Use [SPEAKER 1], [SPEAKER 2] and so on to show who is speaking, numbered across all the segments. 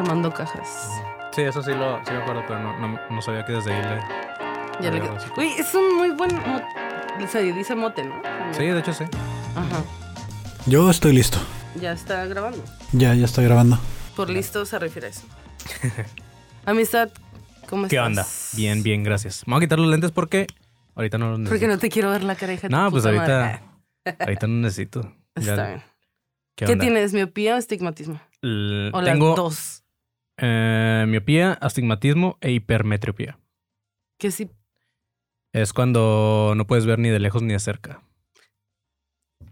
[SPEAKER 1] Armando Cajas.
[SPEAKER 2] Sí, eso sí lo sí me acuerdo, pero no, no, no sabía que desde ahí le.
[SPEAKER 1] Ya le quedó. Uy, es un muy buen. Se dice mote, ¿no?
[SPEAKER 2] Sí, de hecho sí.
[SPEAKER 1] Ajá.
[SPEAKER 3] Yo estoy listo.
[SPEAKER 1] Ya está grabando.
[SPEAKER 3] Ya, ya estoy grabando.
[SPEAKER 1] Por listo se refiere a eso. Amistad, ¿cómo estás?
[SPEAKER 2] ¿Qué onda? Bien, bien, gracias. Me voy a quitar los lentes porque ahorita no los
[SPEAKER 1] Porque
[SPEAKER 2] necesito.
[SPEAKER 1] no te quiero ver la cara, hija.
[SPEAKER 2] No,
[SPEAKER 1] tu
[SPEAKER 2] pues
[SPEAKER 1] puta
[SPEAKER 2] ahorita,
[SPEAKER 1] madre.
[SPEAKER 2] ahorita no necesito. Ya-
[SPEAKER 1] Está bien.
[SPEAKER 2] ¿Qué,
[SPEAKER 1] ¿Qué tienes? ¿Miopía o estigmatismo?
[SPEAKER 2] L-
[SPEAKER 1] O
[SPEAKER 2] Tengo
[SPEAKER 1] las dos.
[SPEAKER 2] Eh, miopía, astigmatismo e hipermetropía.
[SPEAKER 1] Que sí.
[SPEAKER 2] Es cuando no puedes ver ni de lejos ni de cerca.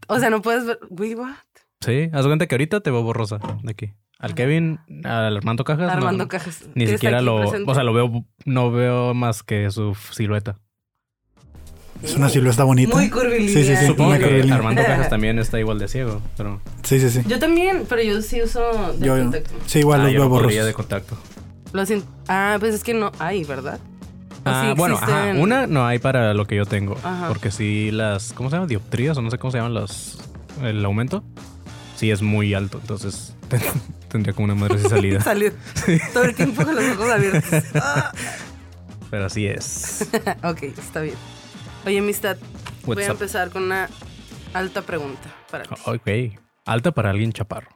[SPEAKER 1] O sea, no puedes ver. Wait, what?
[SPEAKER 2] Sí, haz cuenta que ahorita te veo borrosa de aquí. Al Kevin, al Armando Cajas,
[SPEAKER 1] Armando
[SPEAKER 2] no,
[SPEAKER 1] Cajas.
[SPEAKER 2] ni siquiera lo,
[SPEAKER 1] presente.
[SPEAKER 2] o sea, lo veo, no veo más que su silueta.
[SPEAKER 3] Es una silueta bonita.
[SPEAKER 1] Muy curvilínea.
[SPEAKER 3] Sí, sí, sí.
[SPEAKER 2] Supongo
[SPEAKER 3] muy
[SPEAKER 2] que
[SPEAKER 3] curvilínea.
[SPEAKER 2] Armando Cajas también está igual de ciego, pero
[SPEAKER 3] Sí, sí, sí.
[SPEAKER 1] Yo también, pero yo sí uso de
[SPEAKER 3] Yo,
[SPEAKER 1] contacto.
[SPEAKER 3] sí, igual
[SPEAKER 2] Ah,
[SPEAKER 3] los
[SPEAKER 2] yo
[SPEAKER 3] veo borrosos.
[SPEAKER 2] de contacto.
[SPEAKER 1] Lo siento. Ah, pues es que no hay, ¿verdad? ¿O
[SPEAKER 2] Ah,
[SPEAKER 1] sí
[SPEAKER 2] bueno, ajá, una no hay para lo que yo tengo,
[SPEAKER 1] Ajá.
[SPEAKER 2] porque sí las, ¿cómo se llama? Dioptrías o no sé cómo se llaman los, el aumento, sí es muy alto, entonces tendría como una madre así salida,
[SPEAKER 1] Salió. Todo el tiempo con los ojos abiertos.
[SPEAKER 2] Pero así es.
[SPEAKER 1] ok, está bien. Oye, amistad, voy
[SPEAKER 2] What's
[SPEAKER 1] a
[SPEAKER 2] up?
[SPEAKER 1] empezar con una alta pregunta para ti.
[SPEAKER 2] Ok, alta para alguien chaparro.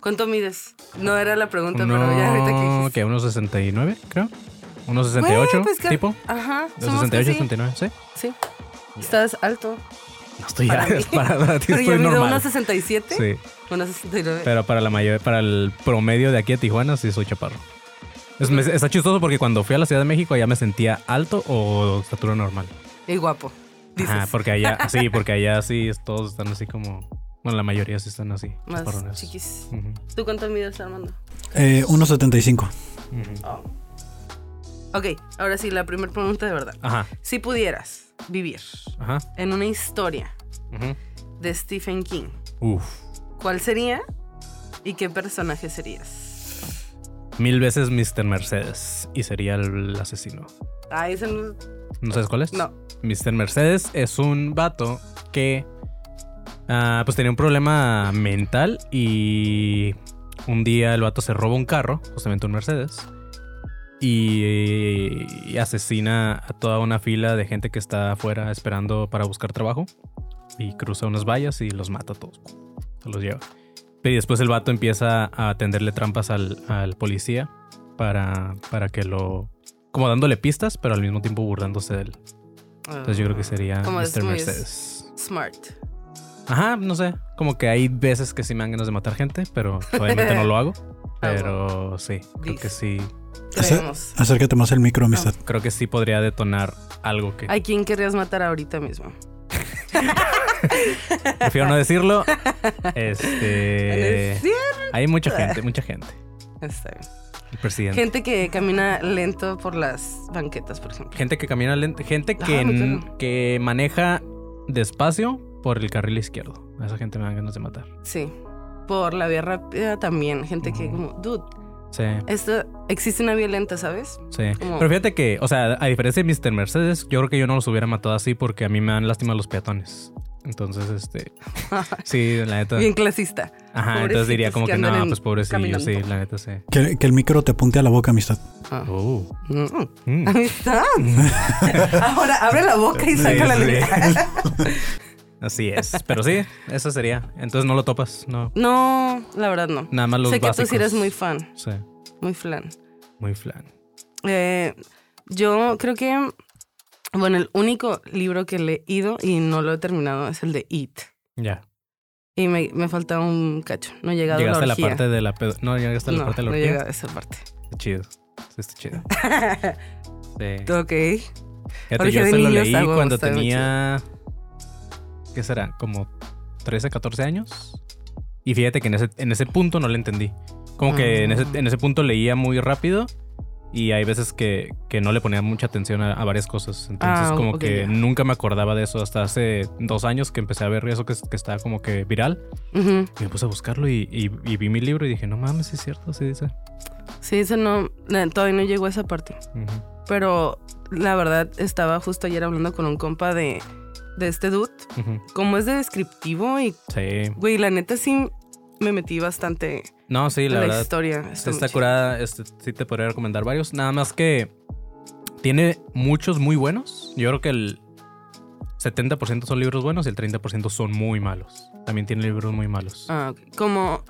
[SPEAKER 1] ¿Cuánto mides? No era la pregunta, pero ya ahorita que dijiste.
[SPEAKER 2] que unos 69, creo. Unos 68,
[SPEAKER 1] Güey, pues,
[SPEAKER 2] tipo.
[SPEAKER 1] Ajá.
[SPEAKER 2] De
[SPEAKER 1] somos
[SPEAKER 2] 68,
[SPEAKER 1] casi-
[SPEAKER 2] 69, sí.
[SPEAKER 1] Sí. Estás alto.
[SPEAKER 2] No estoy
[SPEAKER 1] Para
[SPEAKER 2] ya, para, para ti
[SPEAKER 1] Pero yo
[SPEAKER 2] estoy
[SPEAKER 1] mido
[SPEAKER 2] normal.
[SPEAKER 1] unos 67.
[SPEAKER 2] Sí,
[SPEAKER 1] Unos 69.
[SPEAKER 2] pero para la mayor, para el promedio de aquí a Tijuana sí soy chaparro. Es- me- está chistoso porque cuando fui a la Ciudad de México allá me sentía alto o estatura normal.
[SPEAKER 1] Y guapo. Dices.
[SPEAKER 2] Ajá, porque allá, sí, porque allá sí todos están así como, bueno, la mayoría sí están así.
[SPEAKER 1] Más
[SPEAKER 2] chaparrones.
[SPEAKER 1] chiquis.
[SPEAKER 2] Ujú,
[SPEAKER 1] ¿Tú cuánto mides, Armando?
[SPEAKER 3] Eh, 1.75.
[SPEAKER 2] ujú.
[SPEAKER 1] Oh. Ok, ahora sí, la primera pregunta de verdad.
[SPEAKER 2] Ajá,
[SPEAKER 1] Si pudieras vivir
[SPEAKER 2] ajá.
[SPEAKER 1] en una historia de Stephen King,
[SPEAKER 2] Uf.
[SPEAKER 1] ¿cuál sería y qué personaje serías?
[SPEAKER 2] Mil veces Mr. Mercedes y sería el asesino.
[SPEAKER 1] Ah, ese no.
[SPEAKER 2] ¿No sabes cuál es?
[SPEAKER 1] No.
[SPEAKER 2] Mr. Mercedes es un vato que ah, pues tenía un problema mental y un día el vato se roba un carro, justamente un Mercedes, y, y asesina a toda una fila de gente que está afuera esperando para buscar trabajo y cruza unas vallas y los mata a todos. Se los lleva. Y después el vato empieza a tenderle trampas al, al policía para, para que lo... Como dándole pistas, pero al mismo tiempo burlándose de él. Entonces yo creo que sería
[SPEAKER 1] Como es
[SPEAKER 2] Mr.
[SPEAKER 1] muy
[SPEAKER 2] Mercedes.
[SPEAKER 1] Smart.
[SPEAKER 2] Ajá, no sé. Como que hay veces que sí me dan ganas de matar gente, pero obviamente no lo hago.
[SPEAKER 1] Ah,
[SPEAKER 2] Pero sí, creo
[SPEAKER 1] Dice.
[SPEAKER 2] que sí.
[SPEAKER 1] Creemos.
[SPEAKER 3] Acércate más al micro, amistad.
[SPEAKER 2] Creo que sí podría detonar algo que
[SPEAKER 1] ¿A quién querrías matar ahorita mismo?
[SPEAKER 2] prefiero no decirlo. Este.
[SPEAKER 1] ¿Es cierto?
[SPEAKER 2] Hay mucha gente, mucha gente.
[SPEAKER 1] Está bien.
[SPEAKER 2] El presidente.
[SPEAKER 1] Gente que camina lento por las banquetas, por ejemplo.
[SPEAKER 2] Gente que camina lento. Gente que,
[SPEAKER 1] Ah,
[SPEAKER 2] que maneja despacio por el carril izquierdo. A esa gente me dan ganas de matar.
[SPEAKER 1] Sí. Por la vía rápida también. Gente que como, dude,
[SPEAKER 2] Sí.
[SPEAKER 1] esto existe una vía lenta, ¿sabes?
[SPEAKER 2] Sí.
[SPEAKER 1] Como-
[SPEAKER 2] Pero fíjate que, o sea, a diferencia de Mr. Mercedes, yo creo que yo no los hubiera matado así porque a mí me dan lástima los peatones. Entonces, este. Sí, la neta.
[SPEAKER 1] Bien clasista.
[SPEAKER 2] Ajá, entonces diría como
[SPEAKER 1] que
[SPEAKER 2] que, no,
[SPEAKER 1] en-
[SPEAKER 2] pues pobrecillo, sí, la neta sí.
[SPEAKER 3] Que, que el micro te apunte a la boca, amistad.
[SPEAKER 1] Ah.
[SPEAKER 2] Oh.
[SPEAKER 1] Mm.
[SPEAKER 2] Mm.
[SPEAKER 1] Amistad. Ahora abre la boca y
[SPEAKER 2] Sí,
[SPEAKER 1] saca la lengua.
[SPEAKER 2] Así es. Pero sí, eso sería. Entonces no lo topas, no.
[SPEAKER 1] No, la verdad no.
[SPEAKER 2] Nada más los
[SPEAKER 1] sé que
[SPEAKER 2] básicos.
[SPEAKER 1] tú sí eres muy fan,
[SPEAKER 2] Sí,
[SPEAKER 1] muy flan.
[SPEAKER 2] muy flan.
[SPEAKER 1] Eh, yo creo que, bueno, el único libro que he leído y no lo he terminado es el de It.
[SPEAKER 2] Ya.
[SPEAKER 1] Y me, me falta un cacho. No he llegado
[SPEAKER 2] Llegaste
[SPEAKER 1] a la orgía.
[SPEAKER 2] parte de la pedo- No, llegaste a la
[SPEAKER 1] no,
[SPEAKER 2] parte de la
[SPEAKER 1] no
[SPEAKER 2] orgía.
[SPEAKER 1] llegado a esa parte.
[SPEAKER 2] Está chido. Está chido. Sí.
[SPEAKER 1] ok.
[SPEAKER 2] Fíjate, yo se lo leí cuando tenía. ¿Qué será? Como 13, 14 años. Y fíjate que en ese, en ese punto no le entendí. Como que en, ese,
[SPEAKER 1] Ah.
[SPEAKER 2] en ese punto leía muy rápido. Y hay veces que, que no le ponía mucha atención a, a varias cosas. Entonces,
[SPEAKER 1] Ah,
[SPEAKER 2] como que nunca me acordaba de eso hasta hace dos años que empecé a ver eso que, que está como que viral. Y me puse a buscarlo y, y- y vi mi libro y dije, no mames, es cierto, sí dice.
[SPEAKER 1] Sí, eso no, no, todavía no llegó a esa parte. Pero la verdad, estaba justo ayer hablando con un compa de, de este dude. Como es de descriptivo y,
[SPEAKER 2] Sí.
[SPEAKER 1] güey, la neta sí me metí bastante
[SPEAKER 2] No, sí, la
[SPEAKER 1] la,
[SPEAKER 2] verdad.
[SPEAKER 1] historia.
[SPEAKER 2] Está, curada. Este, sí te podría recomendar varios. Nada más que tiene muchos muy buenos. Yo creo que el 70% son libros buenos y el 30% son muy malos. También tiene libros muy malos.
[SPEAKER 1] Ah, ok. Como.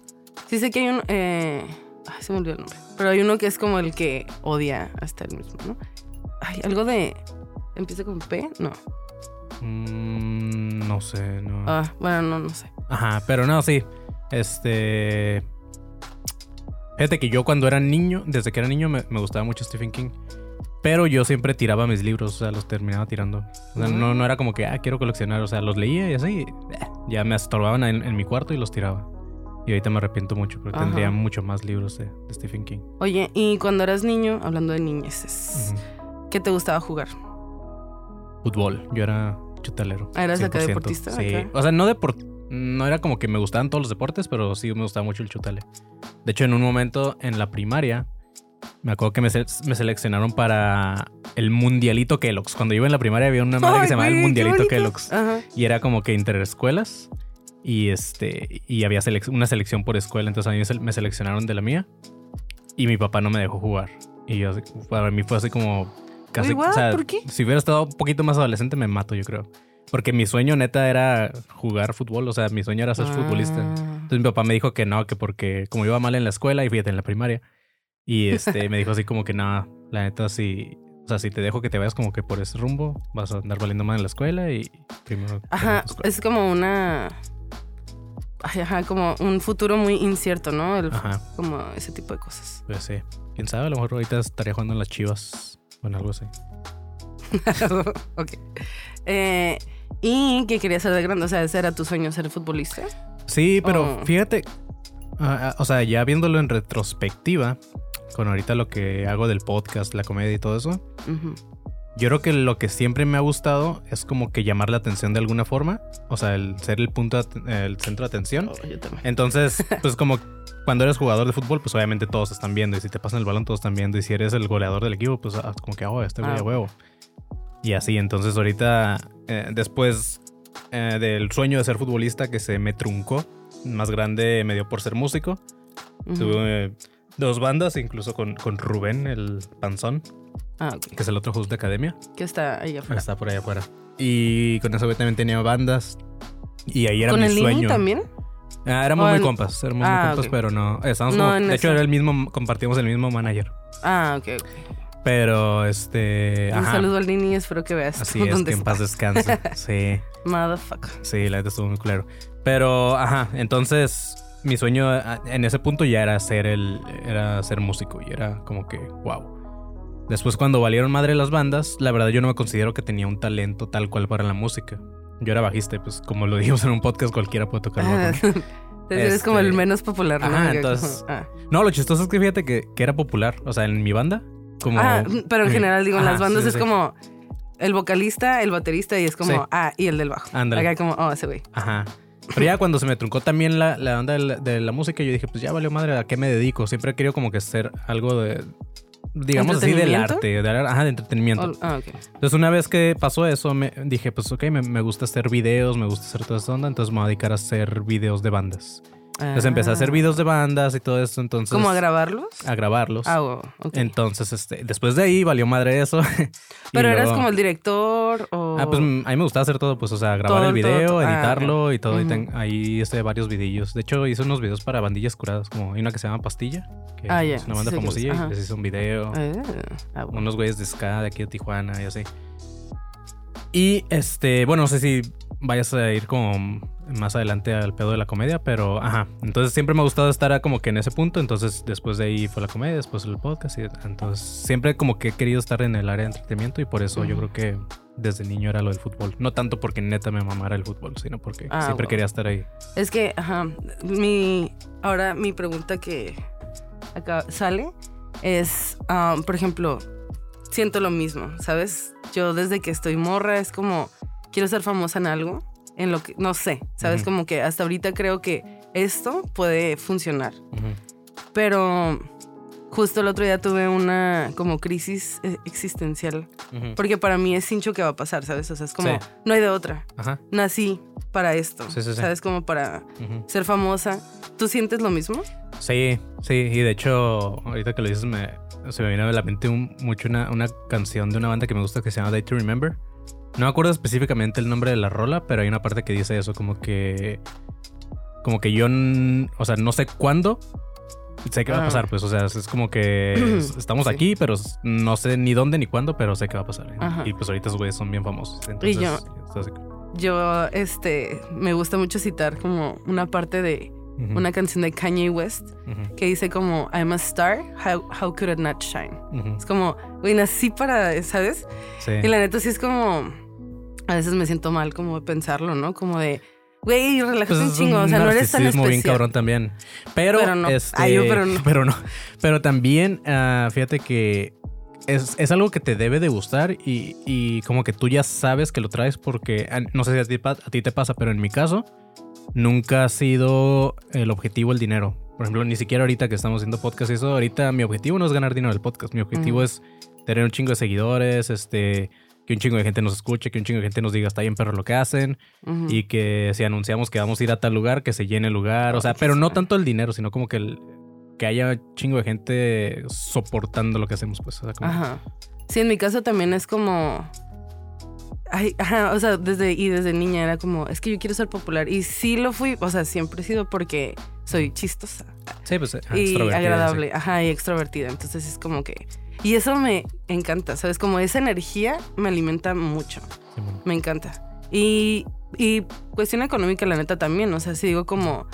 [SPEAKER 1] Sí sé que hay un. Eh, ay, se me olvidó el nombre. Pero hay uno que es como el que odia hasta el mismo, ¿no? Ay, algo de. ¿Empieza con P? No.
[SPEAKER 2] Mm, no sé, no.
[SPEAKER 1] Ah, bueno, no, no sé.
[SPEAKER 2] Ajá, pero no, sí. Este. Fíjate que yo cuando era niño, desde que era niño, me, me gustaba mucho Stephen King. Pero yo siempre tiraba mis libros, o sea, los terminaba tirando. O sea, no, no era como que, ah, quiero coleccionar. O sea, los leía y así. eh, ya me estorbaban en, en mi cuarto y los tiraba. Y ahorita me arrepiento mucho porque
[SPEAKER 1] Ajá.
[SPEAKER 2] tendría mucho más libros de, de Stephen King.
[SPEAKER 1] Oye, y cuando eras niño, hablando de niñeces. ¿qué te gustaba jugar?
[SPEAKER 2] Fútbol. Yo era chutalero.
[SPEAKER 1] Ah, ¿eras acá
[SPEAKER 2] 100%.
[SPEAKER 1] deportista?
[SPEAKER 2] Sí.
[SPEAKER 1] Acá.
[SPEAKER 2] O sea, no deport no era como que me gustaban todos los deportes, pero sí me gustaba mucho el chutale. De hecho, en un momento en la primaria, me acuerdo que me, se- me seleccionaron para el Mundialito Kellogg's. Cuando yo iba en la primaria había una madre que se llamaba el Mundialito. Kellogg's.
[SPEAKER 1] Ajá.
[SPEAKER 2] Y era como que interescuelas. Y este y había selec- una selección por escuela. Entonces a mí me sele- me seleccionaron de la mía. Y mi papá no me dejó jugar. Y yo, para mí fue así como casi. O sea,
[SPEAKER 1] ¿Por qué?
[SPEAKER 2] Si hubiera estado un poquito más adolescente, me mato, yo creo. Porque mi sueño neta era jugar fútbol. O sea, mi sueño era ser futbolista.
[SPEAKER 1] Ah.
[SPEAKER 2] Entonces mi papá me dijo que no, que porque como iba mal en la escuela y fíjate en la primaria. Y este me dijo así como que no, la neta si, o sea, si te dejo que te vayas como que por ese rumbo, vas a andar valiendo mal en la escuela y primero
[SPEAKER 1] Ajá, es como una. Ay, ajá, como un futuro muy incierto, ¿no? El-
[SPEAKER 2] Ajá,
[SPEAKER 1] Como ese tipo de cosas.
[SPEAKER 2] pues sí. Quién sabe, a lo mejor ahorita estaría jugando en las Chivas o en algo así.
[SPEAKER 1] ok. Eh, ¿Y qué querías ser de grande? O sea, ¿ese era tu sueño, ser futbolista?
[SPEAKER 2] Sí, pero
[SPEAKER 1] Oh.
[SPEAKER 2] fíjate, ah, o sea, ya viéndolo en retrospectiva, con ahorita lo que hago del podcast, la comedia y todo eso. Yo creo que lo que siempre me ha gustado es como que llamar la atención de alguna forma. O sea, el ser el punto, el centro de atención.
[SPEAKER 1] Oh, yo.
[SPEAKER 2] Entonces, pues como cuando eres jugador de fútbol, pues obviamente todos están viendo. Y si te pasan el balón, todos están viendo. Y si eres el goleador del equipo, pues ah, como que, oh, este güey
[SPEAKER 1] Ah.
[SPEAKER 2] huevo. Y así, entonces ahorita, eh, después eh, del sueño de ser futbolista que se me truncó, más grande me dio por ser músico. Tuve eh, dos bandas, incluso con, con Rubén, el panzón,
[SPEAKER 1] Ah,
[SPEAKER 2] que es el otro host de academia.
[SPEAKER 1] Que está ahí afuera.
[SPEAKER 2] Está por ahí afuera. Y con eso también tenía bandas. Y ahí era
[SPEAKER 1] ¿Con
[SPEAKER 2] mi
[SPEAKER 1] el Lini
[SPEAKER 2] sueño.
[SPEAKER 1] también?
[SPEAKER 2] Ah, éramos muy
[SPEAKER 1] en-
[SPEAKER 2] compas, éramos
[SPEAKER 1] Ah,
[SPEAKER 2] muy compas,
[SPEAKER 1] ok.
[SPEAKER 2] pero no. Estábamos
[SPEAKER 1] No
[SPEAKER 2] como- de hecho, era el mismo, compartíamos el mismo manager.
[SPEAKER 1] Ah, ok, ok.
[SPEAKER 2] Pero este.
[SPEAKER 1] Un
[SPEAKER 2] Ajá.
[SPEAKER 1] saludo al Nini, espero que veas
[SPEAKER 2] Así es, que en paz descanse. Sí,
[SPEAKER 1] Motherfucker.
[SPEAKER 2] sí, la neta estuvo muy culero. Pero, ajá, entonces mi sueño ah, en ese punto ya era ser el. Era ser músico. Y era como que, wow. Después, cuando valieron madre las bandas, la verdad yo no me considero que tenía un talento tal cual para la música. Yo era bajista, pues como lo dijimos en un podcast, cualquiera puede tocar
[SPEAKER 1] Ah. Entonces eres como el
[SPEAKER 2] Este-
[SPEAKER 1] menos popular, ¿no?
[SPEAKER 2] Ajá, entonces-
[SPEAKER 1] como- ah.
[SPEAKER 2] No, lo chistoso es que fíjate que, que era popular. O sea, en mi banda, como.
[SPEAKER 1] Ah, pero en
[SPEAKER 2] mi-
[SPEAKER 1] general, digo, en las bandas
[SPEAKER 2] sí,
[SPEAKER 1] es
[SPEAKER 2] sí.
[SPEAKER 1] como el vocalista, el baterista y es como,
[SPEAKER 2] Sí.
[SPEAKER 1] ah, y el del bajo.
[SPEAKER 2] Ándale.
[SPEAKER 1] Acá como, oh, ese güey.
[SPEAKER 2] Ajá. Pero ya cuando se me truncó también la, la onda de la, de la música, yo dije, pues ya valió madre, ¿a qué me dedico? Siempre he querido como que ser algo de. Digamos así, del arte, de, ajá, de entretenimiento.
[SPEAKER 1] Oh, ah.
[SPEAKER 2] Entonces, una vez que pasó eso, me dije, pues ok, me, me gusta hacer videos, me gusta hacer toda esa onda, entonces me voy a dedicar a hacer videos de bandas. Entonces empecé a hacer
[SPEAKER 1] Ah.
[SPEAKER 2] videos de bandas y todo eso, entonces.
[SPEAKER 1] ¿Cómo a grabarlos?
[SPEAKER 2] a grabarlos.
[SPEAKER 1] Ah, oh, ok.
[SPEAKER 2] Entonces, este, después de ahí valió madre eso. Y
[SPEAKER 1] Pero eras
[SPEAKER 2] luego-
[SPEAKER 1] como el director o...
[SPEAKER 2] Ah, pues a mí me gustaba hacer todo, pues, o sea, grabar
[SPEAKER 1] Todo,
[SPEAKER 2] el video,
[SPEAKER 1] todo. Ah,
[SPEAKER 2] editarlo y todo. y
[SPEAKER 1] Ujú.
[SPEAKER 2] ten- ahí hice varios videillos. De hecho, hice unos videos para bandillas curadas, como hay una que se llama Pastilla, que
[SPEAKER 1] Ah, ya,
[SPEAKER 2] es una banda
[SPEAKER 1] sí
[SPEAKER 2] famosilla, y
[SPEAKER 1] ajá.
[SPEAKER 2] les hice un video.
[SPEAKER 1] Ah, ah, bueno.
[SPEAKER 2] Unos güeyes de ska de aquí de Tijuana y así. Y este, bueno, no sé si vayas a ir como más adelante al pedo de la comedia, pero ajá. Entonces siempre me ha gustado estar como que en ese punto. Entonces después de ahí fue la comedia, después el podcast. Y entonces siempre como que he querido estar en el área de entretenimiento y por eso yo creo que desde niño era lo del fútbol. No tanto porque neta me mamara el fútbol, sino porque
[SPEAKER 1] Ah,
[SPEAKER 2] siempre
[SPEAKER 1] wow.
[SPEAKER 2] quería estar ahí.
[SPEAKER 1] Es que, ajá, mi... Ahora mi pregunta que acá sale es, ah, por ejemplo, siento lo mismo, ¿sabes? Yo desde que estoy morra es como, quiero ser famosa en algo, en lo que, no sé, ¿sabes? Como que hasta ahorita creo que esto puede funcionar. Pero justo el otro día tuve una como crisis eh, existencial. Porque para mí es cincho que va a pasar, ¿sabes? O sea, es como,
[SPEAKER 2] Sí.
[SPEAKER 1] no hay de otra.
[SPEAKER 2] Ajá.
[SPEAKER 1] Nací para esto.
[SPEAKER 2] Sí, sí, sí.
[SPEAKER 1] ¿Sabes? Como para ser famosa. ¿Tú sientes lo mismo?
[SPEAKER 2] Sí, sí, y de hecho, ahorita que lo dices, me, se me viene a la mente un- mucho una, una canción de una banda que me gusta que se llama Day to Remember. No me acuerdo específicamente el nombre de la rola, pero hay una parte que dice eso, como que. Como que yo. O sea, no sé cuándo. Sé que va a
[SPEAKER 1] Ah.
[SPEAKER 2] pasar, pues, o sea, es como que es- estamos
[SPEAKER 1] Sí.
[SPEAKER 2] aquí, pero no sé ni dónde ni cuándo, pero sé que va a pasar.
[SPEAKER 1] Ajá.
[SPEAKER 2] Y pues ahorita esos güeyes son bien famosos. Entonces,
[SPEAKER 1] yo-. Yo, este, me gusta mucho citar como una parte de Una canción de Kanye West que dice como I'm a star, how, how could it not shine? Es como, güey, nací para, ¿sabes?
[SPEAKER 2] Sí.
[SPEAKER 1] Y la neta sí es como, a veces me siento mal como de pensarlo, ¿no? Como de, güey, relájate
[SPEAKER 2] Pues
[SPEAKER 1] un chingo, o sea, no eres tan especial.
[SPEAKER 2] bien cabrón también. Pero,
[SPEAKER 1] Pero no.
[SPEAKER 2] este,
[SPEAKER 1] Ay, yo, pero no.
[SPEAKER 2] pero no. Pero también, ah, fíjate que es, es algo que te debe de gustar y, y como que tú ya sabes que lo traes porque, ah, no sé si a ti, a ti te pasa, pero en mi caso, nunca ha sido el objetivo el dinero. Por ejemplo, ni siquiera ahorita que estamos haciendo podcast y eso, ahorita mi objetivo no es ganar dinero del podcast. Mi objetivo es tener un chingo de seguidores, este, que un chingo de gente nos escuche, que un chingo de gente nos diga está bien perro lo que hacen y que si anunciamos que vamos a ir a tal lugar, que se llene el lugar. O sea, pero no tanto el dinero, sino como que, el, que haya un chingo de gente soportando lo que hacemos, pues. O sea, como-
[SPEAKER 1] Ajá. Sí, en mi caso también es como. Ay, ajá, o sea, desde, y desde niña era como, es que yo quiero ser popular. Y sí lo fui, o sea, siempre he sido porque soy chistosa
[SPEAKER 2] Sí, pues. ah,
[SPEAKER 1] y agradable, ajá, y extrovertida. Entonces es como que. Y eso me encanta, ¿sabes? Como esa energía me alimenta mucho.
[SPEAKER 2] sí.
[SPEAKER 1] Me encanta. Y, y cuestión económica, la neta, también. O sea, si digo como.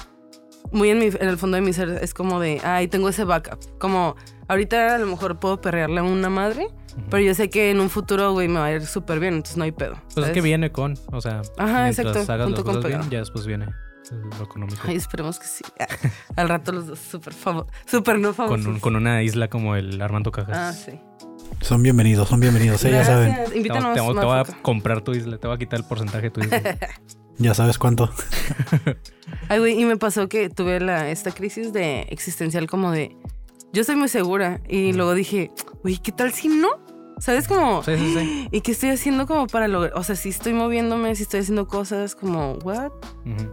[SPEAKER 1] Muy en, mi- en el fondo de mi ser es como de, ay, tengo ese backup. Como, ahorita a lo mejor puedo perrearle a una madre, pero yo sé que en un futuro, güey, me va a ir súper bien, entonces no hay pedo.
[SPEAKER 2] Pues es
[SPEAKER 1] ¿sabes?
[SPEAKER 2] que viene con, o sea,
[SPEAKER 1] Ajá, exacto,
[SPEAKER 2] hagas
[SPEAKER 1] junto
[SPEAKER 2] las
[SPEAKER 1] con
[SPEAKER 2] bien, ya después viene lo económico.
[SPEAKER 1] Ay, esperemos que sí. Al rato los dos súper favo- súper no famosos.
[SPEAKER 2] con, un- con una isla como el Armando Cajas.
[SPEAKER 1] Ah, sí.
[SPEAKER 3] Son bienvenidos, son bienvenidos, ¿eh? ya saben.
[SPEAKER 2] Te,
[SPEAKER 1] Invítanos
[SPEAKER 2] te voy- te
[SPEAKER 1] más
[SPEAKER 2] voy a comprar tu isla, te voy a quitar el porcentaje de tu isla.
[SPEAKER 3] Ya sabes cuánto.
[SPEAKER 1] Ay, güey, y me pasó que tuve la, esta crisis de existencial como de, yo soy muy segura. Y luego dije, güey, ¿qué tal si no? ¿Sabes? Como,
[SPEAKER 2] sí, sí, sí.
[SPEAKER 1] ¿y qué estoy haciendo como para lograr? O sea, si estoy moviéndome, si estoy haciendo cosas como, ¿what?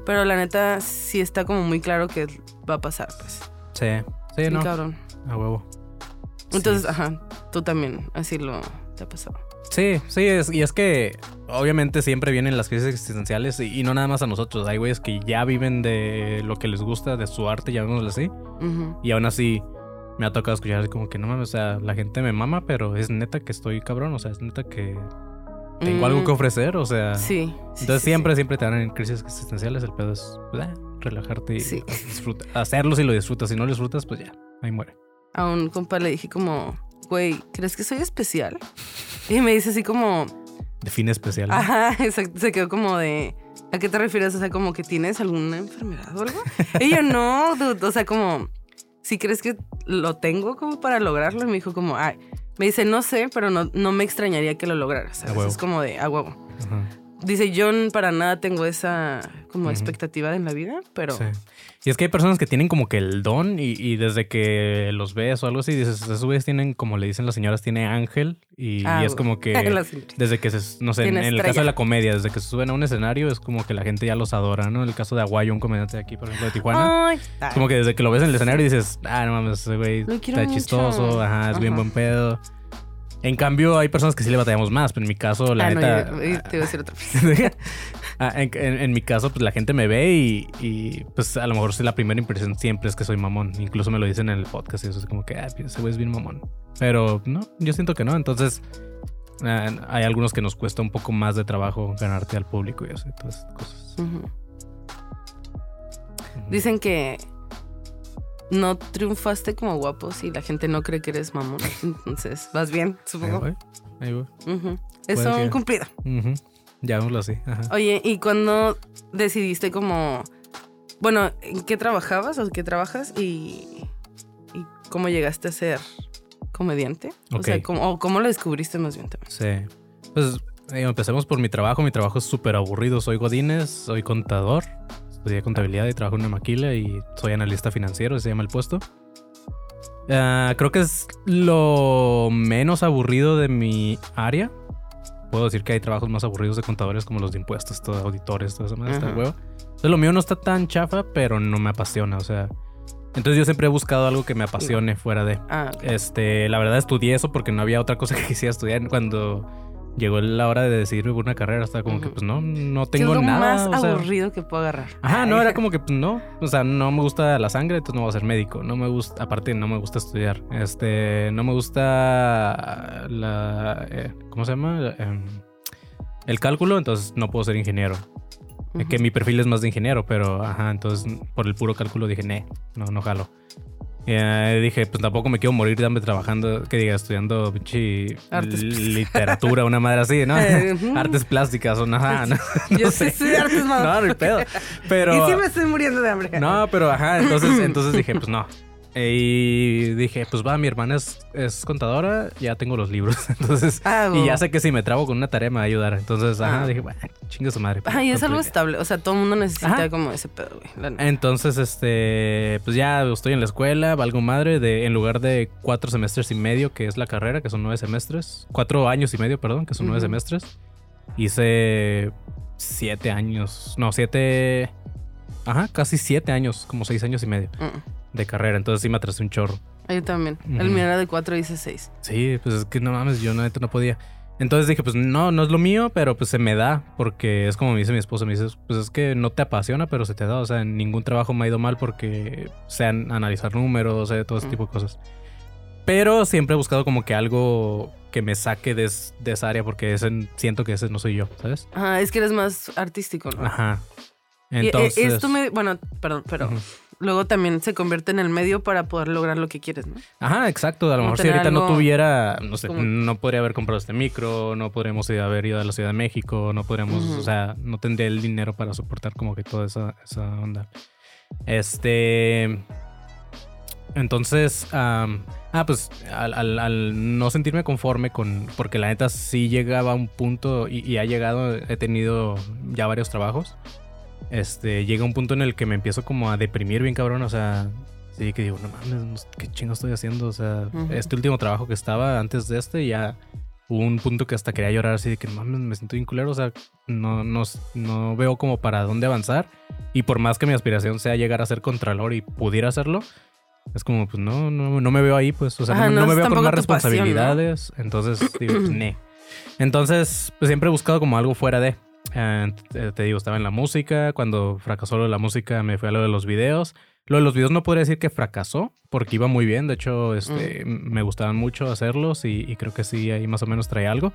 [SPEAKER 1] Pero la neta, sí está como muy claro que va a pasar, pues.
[SPEAKER 2] Sí, sí,
[SPEAKER 1] Muy
[SPEAKER 2] no.
[SPEAKER 1] cabrón.
[SPEAKER 2] A huevo.
[SPEAKER 1] Entonces,
[SPEAKER 2] Sí.
[SPEAKER 1] ajá, tú también, así lo te ha pasado.
[SPEAKER 2] Sí, sí, es, y es que obviamente siempre vienen las crisis existenciales y, y no nada más a nosotros. Hay güeyes que ya viven de lo que les gusta, de su arte, llamémoslo así. Y aún así me ha tocado escuchar así como que no mames, o sea, la gente me mama, pero es neta que estoy cabrón, o sea, es neta que tengo algo que
[SPEAKER 1] Mm,
[SPEAKER 2] ofrecer, o sea.
[SPEAKER 1] Sí. sí,
[SPEAKER 2] Entonces
[SPEAKER 1] sí,
[SPEAKER 2] siempre, siempre te dan en crisis existenciales. El pedo es pues, relajarte y
[SPEAKER 1] Sí.
[SPEAKER 2] disfrutar. Hacerlo si lo disfrutas. Si no lo disfrutas, pues ya, ahí muere.
[SPEAKER 1] A un compa le dije como, güey, ¿crees que soy especial? Y me dice así como,
[SPEAKER 2] Define especial. ¿no?
[SPEAKER 1] Ajá, exacto. Se quedó como de. ¿A qué te refieres? O sea, como que tienes alguna enfermedad o algo. Y yo, no, dude. O sea, como. Si crees que lo tengo como para lograrlo. Y me dijo, como, ay. Me dice, no sé, pero no, no me extrañaría que lo lograras. ¿sabes? Es como de, a huevo.
[SPEAKER 2] Ajá.
[SPEAKER 1] Dice, yo para nada tengo esa como expectativa en la vida, pero.
[SPEAKER 2] Sí. Y es que hay personas que tienen como que el don y, y desde que los ves o algo así, dices, esos güeyes tienen, como le dicen las señoras, tiene ángel. Y,
[SPEAKER 1] Ah,
[SPEAKER 2] y es como que desde que se, no sé, en, el caso de la comedia, desde que se suben a un escenario, es como que la gente ya los adora, ¿no? En el caso de Aguayo, un comediante de aquí, por ejemplo, de Tijuana.
[SPEAKER 1] Ay,
[SPEAKER 2] Es como que desde que lo ves en el escenario dices, ah, no mames, ese güey está chistoso, ajá, es bien buen pedo. En cambio, hay personas que sí le batallamos más, pero en mi caso, la
[SPEAKER 1] ah, no,
[SPEAKER 2] neta.
[SPEAKER 1] yo- yo te iba a decir otra cosa.
[SPEAKER 2] Ah, en, en- en mi caso, pues la gente me ve y, y, pues a lo mejor sí, la primera impresión siempre es que soy mamón. Incluso me lo dicen en el podcast y eso es como que, ah, ese güey es bien mamón. Pero no, yo siento que no. Entonces, ah, hay algunos que nos cuesta un poco más de trabajo ganarte al público y eso, y todas esas cosas.
[SPEAKER 1] Dicen que no triunfaste como guapo si la gente no cree que eres mamón. Entonces, vas bien,
[SPEAKER 2] Ahí
[SPEAKER 1] supongo.
[SPEAKER 2] voy, ahí voy.
[SPEAKER 1] Es un
[SPEAKER 2] que-
[SPEAKER 1] cumplido.
[SPEAKER 2] Ujú. Llamémoslo así. Ajá.
[SPEAKER 1] Oye, ¿y cuando decidiste como... Bueno, ¿en qué trabajabas o qué trabajas y, y cómo llegaste a ser comediante? O sea, ¿cómo, o ¿cómo lo descubriste más bien también?
[SPEAKER 2] Sí. Pues eh, empecemos por mi trabajo. Mi trabajo es súper aburrido. Soy Godínez, soy contador. Estudié contabilidad y trabajo en una maquila y soy analista financiero, se llama el puesto. Ah, creo que es lo menos aburrido de mi área. puedo decir que hay trabajos más aburridos de contadores como los de impuestos, todo, auditores, todo eso, más está huevo. Entonces lo mío no está tan chafa, pero no me apasiona, o sea. Entonces yo siempre he buscado algo que me apasione fuera de.
[SPEAKER 1] Ah.
[SPEAKER 2] Este, la verdad estudié eso porque no había otra cosa que quisiera estudiar cuando llegó la hora de decidirme por una carrera. Estaba como que, pues no, no
[SPEAKER 1] ¿Qué
[SPEAKER 2] tengo
[SPEAKER 1] es lo
[SPEAKER 2] nada.
[SPEAKER 1] más
[SPEAKER 2] o sea,
[SPEAKER 1] aburrido que puedo agarrar?
[SPEAKER 2] Ajá, no, era como que pues, no. O sea, no me gusta la sangre, entonces no voy a ser médico. No me gusta, aparte, no me gusta estudiar. Este, no me gusta la. eh, ¿Cómo se llama? Em, el cálculo, entonces no puedo ser ingeniero. Que mi perfil es más de ingeniero, pero ajá, entonces por el puro cálculo dije, "Nee, no, no jalo. Eh, dije, pues tampoco me quiero morir de hambre trabajando, que diga, estudiando pinche
[SPEAKER 1] Artes
[SPEAKER 2] li- literatura, una madre así, ¿no?
[SPEAKER 1] Eh.
[SPEAKER 2] Artes plásticas o nada, no,
[SPEAKER 1] Yo
[SPEAKER 2] no
[SPEAKER 1] sí
[SPEAKER 2] sé.
[SPEAKER 1] soy artes
[SPEAKER 2] No, hay pedo. Pero.
[SPEAKER 1] Y sí me estoy muriendo de hambre.
[SPEAKER 2] No, pero ajá, entonces, entonces dije, pues no. Y dije, pues va, mi hermana es, es contadora, ya tengo los libros. Entonces,
[SPEAKER 1] Ah,
[SPEAKER 2] y ya sé que si me trabo con una tarea me va a ayudar. Entonces, ajá,
[SPEAKER 1] Ah.
[SPEAKER 2] dije, bueno, chingue su madre.
[SPEAKER 1] Ajá, y es algo estable. O sea, todo el mundo necesita
[SPEAKER 2] Ajá.
[SPEAKER 1] como ese pedo, güey.
[SPEAKER 2] Entonces, este, pues ya estoy en la escuela, valgo madre, de, en lugar de cuatro semestres y medio, que es la carrera, que son nueve semestres, cuatro años y medio, perdón, que son nueve semestres, hice siete años, no, siete, ajá, casi siete años, como seis años y medio
[SPEAKER 1] Mm.
[SPEAKER 2] De carrera, entonces sí me atrasé un chorro.
[SPEAKER 1] Yo también. El
[SPEAKER 2] Ujú.
[SPEAKER 1] mío era de 4 y hice 6.
[SPEAKER 2] Sí, pues es que no mames, yo neta no podía. Entonces dije, pues no, no es lo mío, pero pues se me da, porque es como me dice mi esposa, me dice, pues es que no te apasiona, pero se te da, o sea, en ningún trabajo me ha ido mal porque sean analizar números, o sea, todo ese
[SPEAKER 1] Mm.
[SPEAKER 2] tipo de cosas. Pero siempre he buscado como que algo que me saque de, es- de esa área, porque ese, siento que ese no soy yo, ¿sabes?
[SPEAKER 1] Ajá, es que eres más artístico, ¿no?
[SPEAKER 2] Ajá.
[SPEAKER 1] Y, eh,
[SPEAKER 2] Entonces...
[SPEAKER 1] esto me. Bueno, perdón, pero. Luego también se convierte en el medio para poder lograr lo que quieres, ¿no?
[SPEAKER 2] Ajá, exacto. A lo mejor si ahorita no tuviera, no sé,
[SPEAKER 1] como-
[SPEAKER 2] no podría haber comprado este micro, no podríamos ir haber ido a la Ciudad de México, no podríamos, o sea, no tendría el dinero para soportar como que toda esa, esa onda. Este. Entonces, ah, pues al, al- al no sentirme conforme con, porque la neta sí llegaba a un punto y, y ha llegado, he tenido ya varios trabajos. Este, llega un punto en el que me empiezo como a deprimir bien cabrón, o sea, sí que digo, no mames, qué chingo estoy haciendo, o sea,
[SPEAKER 1] Ujú.
[SPEAKER 2] este último trabajo que estaba antes de este ya hubo un punto que hasta quería llorar así de que no mames, me siento bien culero, o sea, no, no, no veo como para dónde avanzar y por más que mi aspiración sea llegar a ser contralor y pudiera hacerlo, es como, pues no, no, no me veo ahí, pues, o sea,
[SPEAKER 1] Ajá,
[SPEAKER 2] no,
[SPEAKER 1] no
[SPEAKER 2] me veo con más
[SPEAKER 1] tu pasión, ¿no?
[SPEAKER 2] responsabilidades, entonces digo, pues, ne. Entonces, pues siempre he buscado como algo fuera de. Eh, te, digo, estaba en la música. Cuando fracasó lo de la música, me fui a lo de los videos. Lo de los videos no podría decir que fracasó, porque iba muy bien. De hecho, este, me gustaban mucho hacerlos y, y creo que sí, ahí más o menos traía algo.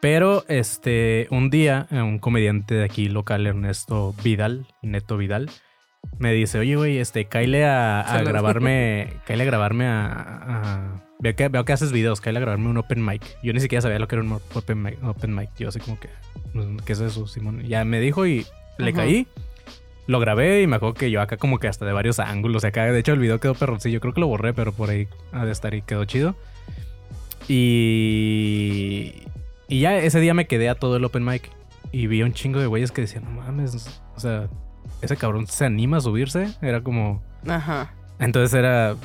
[SPEAKER 2] Pero este, un día, eh, un comediante de aquí local, Ernesto Vidal, Neto Vidal, me dice, oye, güey, este, cáile a, grabarme, cáile a grabarme a... a- Veo que, veo que haces videos, cáile a grabarme un open mic. Yo ni siquiera sabía lo que era un open mic. Open mic. Yo así como que, "Mm, ¿qué es eso, Simón? Ya me dijo y le
[SPEAKER 1] Ajá.
[SPEAKER 2] caí. Lo grabé y me acuerdo que yo acá como que hasta de varios ángulos. Acá, de hecho, el video quedó perroncillo. Creo que lo borré, pero por ahí ha de estar y quedó chido. Y... Y ya ese día me quedé a todo el open mic. Y vi un chingo de güeyes que decían, no mames, o sea, ese cabrón se anima a subirse. Era como...
[SPEAKER 1] Ajá.
[SPEAKER 2] Entonces era,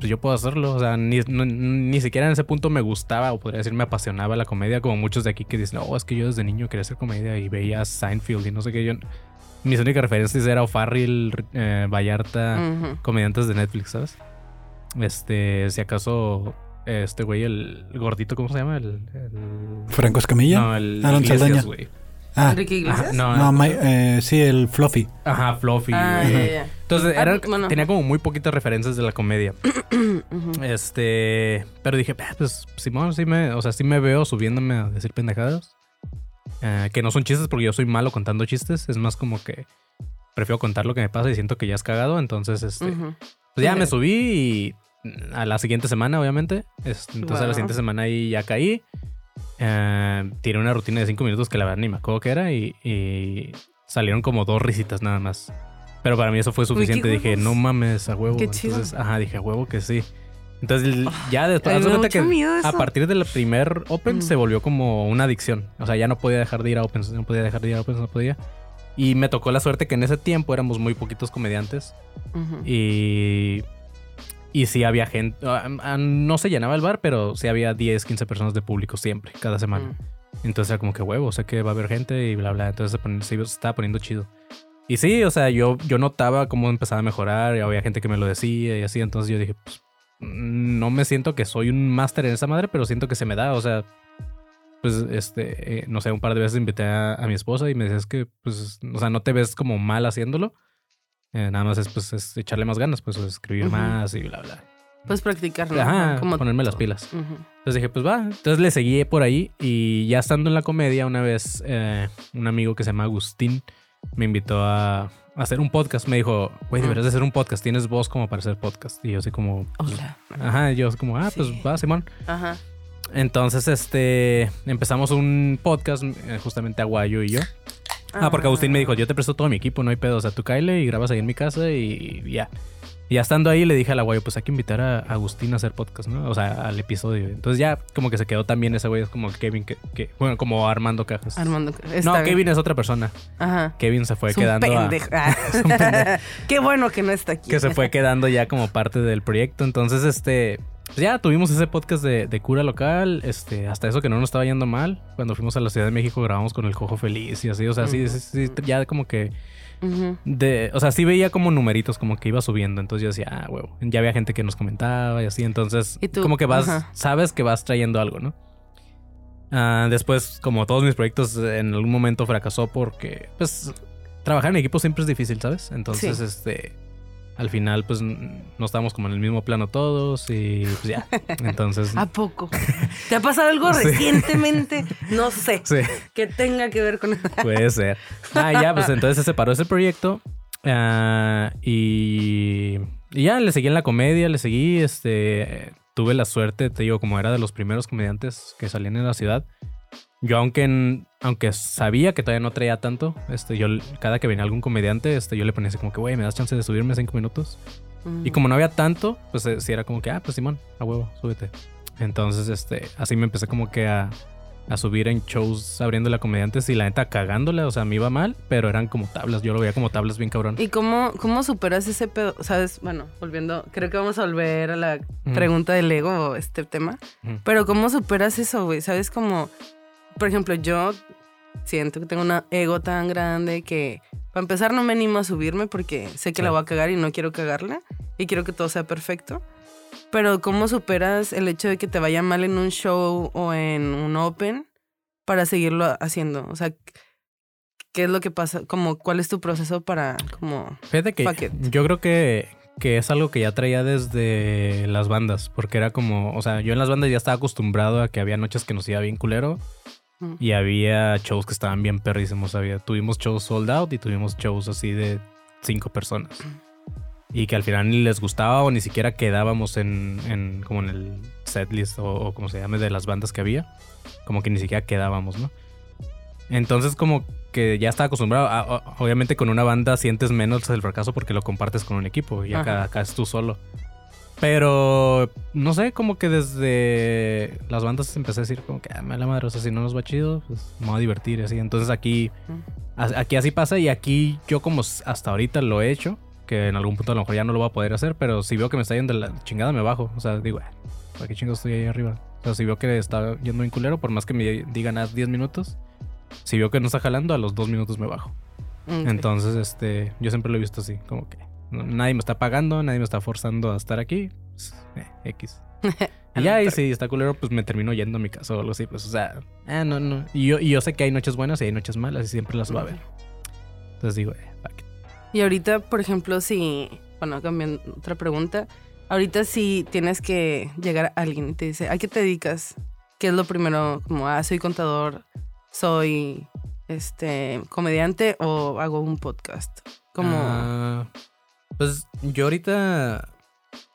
[SPEAKER 2] pues yo puedo hacerlo. O sea, ni, no- ni siquiera en ese punto me gustaba o podría decir me apasionaba la comedia, como muchos de aquí que dicen, oh, es que yo desde niño quería hacer comedia y veía Seinfeld y no sé qué. Yo, mis únicas referencias era O'Farrill, eh, Vallarta,
[SPEAKER 1] Ujú.
[SPEAKER 2] comediantes de Netflix, ¿sabes? Este, si acaso, este güey, el, gordito, ¿cómo se llama? El, el-
[SPEAKER 3] Franco Escamilla.
[SPEAKER 2] no, el
[SPEAKER 3] Alan
[SPEAKER 2] Iglesias,
[SPEAKER 3] Saldaña.
[SPEAKER 2] güey.
[SPEAKER 3] ah,
[SPEAKER 1] Enrique
[SPEAKER 2] Ajá,
[SPEAKER 1] Iglesias.
[SPEAKER 2] no,
[SPEAKER 3] no, my- eh, sí, el Fluffy.
[SPEAKER 2] Ajá, Fluffy.
[SPEAKER 1] Ah,
[SPEAKER 2] güey.
[SPEAKER 1] ya,
[SPEAKER 2] Entonces,
[SPEAKER 1] Ah,
[SPEAKER 2] era,
[SPEAKER 1] bueno.
[SPEAKER 2] tenía como muy poquitas referencias de la comedia. Este, pero dije, "Ah, pues Simón, sí me, o sea, sí me veo subiéndome a decir pendejadas. Eh, que no son chistes porque yo soy malo contando chistes. Es más como que prefiero contar lo que me pasa y siento que ya es cagado. Entonces, este,
[SPEAKER 1] Ujú.
[SPEAKER 2] pues ya me subí y a la siguiente semana, obviamente. Entonces, a la
[SPEAKER 1] Wow.
[SPEAKER 2] siguiente semana ahí ya caí. Eh, tiré una rutina de cinco minutos que la verdad ni me acuerdo qué era y, y salieron como dos risitas nada más. Pero para mí eso fue suficiente. dije,
[SPEAKER 1] huevos.
[SPEAKER 2] no mames, a huevo.
[SPEAKER 1] Qué chido.
[SPEAKER 2] Entonces, ajá, dije, a huevo que sí. Entonces, ya después, de que a partir del primer Open
[SPEAKER 1] Mm.
[SPEAKER 2] se volvió como una adicción. O sea, ya no podía dejar de ir a Open, no podía dejar de ir a Open, no podía. Y me tocó la suerte que en ese tiempo éramos muy poquitos comediantes. Y. Y sí había gente. ah, ah, No se llenaba el bar, pero sí había 10, 15 personas de público siempre, cada semana.
[SPEAKER 1] Mm.
[SPEAKER 2] Entonces era como que huevo, sé que va a haber gente y bla, bla. Entonces se, se estaba poniendo chido. Y sí, o sea, yo, yo notaba cómo empezaba a mejorar y había gente que me lo decía y así. Entonces yo dije, pues, no me siento que soy un máster en esa madre, pero siento que se me da. O sea, pues, este, eh, no sé, un par de veces invité a, a mi esposa y me decía, es que, pues, o sea, no te ves como mal haciéndolo. Eh, nada más es, pues, es echarle más ganas, pues, escribir
[SPEAKER 1] Ujú.
[SPEAKER 2] más y bla, bla.
[SPEAKER 1] Pues practicar, ¿no?
[SPEAKER 2] Ajá,
[SPEAKER 1] Como
[SPEAKER 2] ponerme las pilas.
[SPEAKER 1] Ujú.
[SPEAKER 2] Entonces dije, pues va. Entonces le seguí por ahí y ya estando en la comedia, una vez eh, un amigo que se llama Agustín me invitó a, a hacer un podcast. Me dijo, güey, deberías de hacer un podcast. Tienes voz como para hacer podcast. Y yo así como, pues,
[SPEAKER 1] Hola.
[SPEAKER 2] ajá, yo así como, ah,
[SPEAKER 1] Sí.
[SPEAKER 2] pues va, Simón.
[SPEAKER 1] Ajá.
[SPEAKER 2] Entonces, este, empezamos un podcast, eh, justamente Aguayo y yo. Ah, porque Agustín me dijo, yo te presto todo mi equipo, no hay pedo. O sea, tú cáele y grabas ahí en mi casa y, y ya. Y ya estando ahí le dije al Aguayo, pues hay que invitar a Agustín a hacer podcast, ¿no? O sea, al episodio. Entonces ya como que se quedó también ese güey, es como Kevin, que, que- bueno, como Armando Cajas.
[SPEAKER 1] Armando.
[SPEAKER 2] no,
[SPEAKER 1] está bien.
[SPEAKER 2] Kevin es otra persona.
[SPEAKER 1] Ajá.
[SPEAKER 2] Kevin se fue
[SPEAKER 1] Es
[SPEAKER 2] quedando a-
[SPEAKER 1] pendejo. Ah.
[SPEAKER 2] Es un pendejo.
[SPEAKER 1] Qué bueno que no está aquí.
[SPEAKER 2] que se fue quedando ya como parte del proyecto. Entonces, este, pues ya tuvimos ese podcast de, de cura local, este, hasta eso que no nos estaba yendo mal. Cuando fuimos a la Ciudad de México grabamos con el Jojo Feliz y así, o sea, sí, sí, sí, ya como que De, o sea, sí veía como numeritos como que iba subiendo, entonces yo decía, ah, huevo, ya había gente que nos comentaba y así, entonces
[SPEAKER 1] Y
[SPEAKER 2] como que vas, sabes que vas trayendo algo, ¿no? Ah, después, como todos mis proyectos, en algún momento fracasó porque, pues, trabajar en equipo siempre es difícil, ¿sabes? Entonces,
[SPEAKER 1] Sí.
[SPEAKER 2] este, al final, pues, no estábamos como en el mismo plano todos y pues ya. Entonces,
[SPEAKER 1] ¿A poco? ¿Te ha pasado algo
[SPEAKER 2] Sí.
[SPEAKER 1] recientemente? No sé.
[SPEAKER 2] sí.
[SPEAKER 1] Que tenga que ver con
[SPEAKER 2] Puede ser. Ah, ya, pues entonces se separó ese proyecto. ah, y, y ya le seguí en la comedia, le seguí. Este, tuve la suerte, te digo, como era de los primeros comediantes que salían en la ciudad. Yo, aunque, aunque sabía que todavía no traía tanto, este, yo cada que venía algún comediante, este, yo le ponía así como que, güey, ¿me das chance de subirme cinco minutos? Y como no había tanto, pues eh, sí era como que, ah, pues Simón, a huevo, súbete. Entonces, este, así me empecé como que a, a subir en shows abriendo la comediantes y la neta cagándola, o sea, me iba mal, pero eran como tablas, yo lo veía como tablas bien cabrón.
[SPEAKER 1] ¿Y cómo, cómo superas ese pedo? ¿Sabes? Bueno, volviendo, creo que vamos a volver a la pregunta del ego, este tema. Pero ¿cómo superas eso, güey? ¿Sabes? Como, por ejemplo, yo siento que tengo un ego tan grande que, para empezar, no me animo a subirme porque sé que
[SPEAKER 2] Sí.
[SPEAKER 1] la voy a cagar y no quiero cagarla y quiero que todo sea perfecto. Pero ¿cómo superas el hecho de que te vaya mal en un show o en un open para seguirlo haciendo? O sea, ¿qué es lo que pasa? Como, ¿cuál es tu proceso para, como...
[SPEAKER 2] Fíjate que yo creo que, que es algo que ya traía desde las bandas, porque era como, o sea, yo en las bandas ya estaba acostumbrado a que había noches que nos iba bien culero
[SPEAKER 1] Mm.
[SPEAKER 2] y había shows que estaban bien perrísimos. Había, tuvimos shows sold out y tuvimos shows así de cinco personas. Y que al final ni les gustaba o ni siquiera quedábamos en, en como en el setlist o, o como se llame de las bandas que había. Como que ni siquiera quedábamos, ¿no? Entonces como que ya estaba acostumbrado. a- o- obviamente con una banda sientes menos el fracaso porque lo compartes con un equipo y acá, acá es tú solo. Pero no sé, como que desde las bandas empecé a decir como que, ah, me la madre, o sea, si no nos va chido, pues me voy a divertir así. Entonces aquí, a- aquí así pasa y aquí yo como hasta ahorita lo he hecho, que en algún punto a lo mejor ya no lo voy a poder hacer, pero si veo que me está yendo de la chingada me bajo. O sea, digo, "Ah, ¿para qué chingados estoy ahí arriba? O sea, si veo que está yendo bien culero, por más que me digan haz 10 minutos, si veo que no está jalando, a los 2 minutos me bajo. Entonces, este, yo siempre lo he visto así, como que nadie me está pagando, nadie me está forzando a estar aquí. pues, eh, X. Y ya, y si está culero, pues me termino yendo a mi casa o algo así. Pues, o sea, ah, no, no. Y yo, y yo sé que hay noches buenas y hay noches malas y siempre las va a haber. Entonces digo, eh, fuck.
[SPEAKER 1] Y ahorita, por ejemplo, si, bueno, cambiando otra pregunta, ahorita si tienes que llegar a alguien y te dice, ¿a qué te dedicas? ¿Qué es lo primero? Como, ah, soy contador, soy, este, comediante o hago un podcast. Como,
[SPEAKER 2] Ah, pues yo ahorita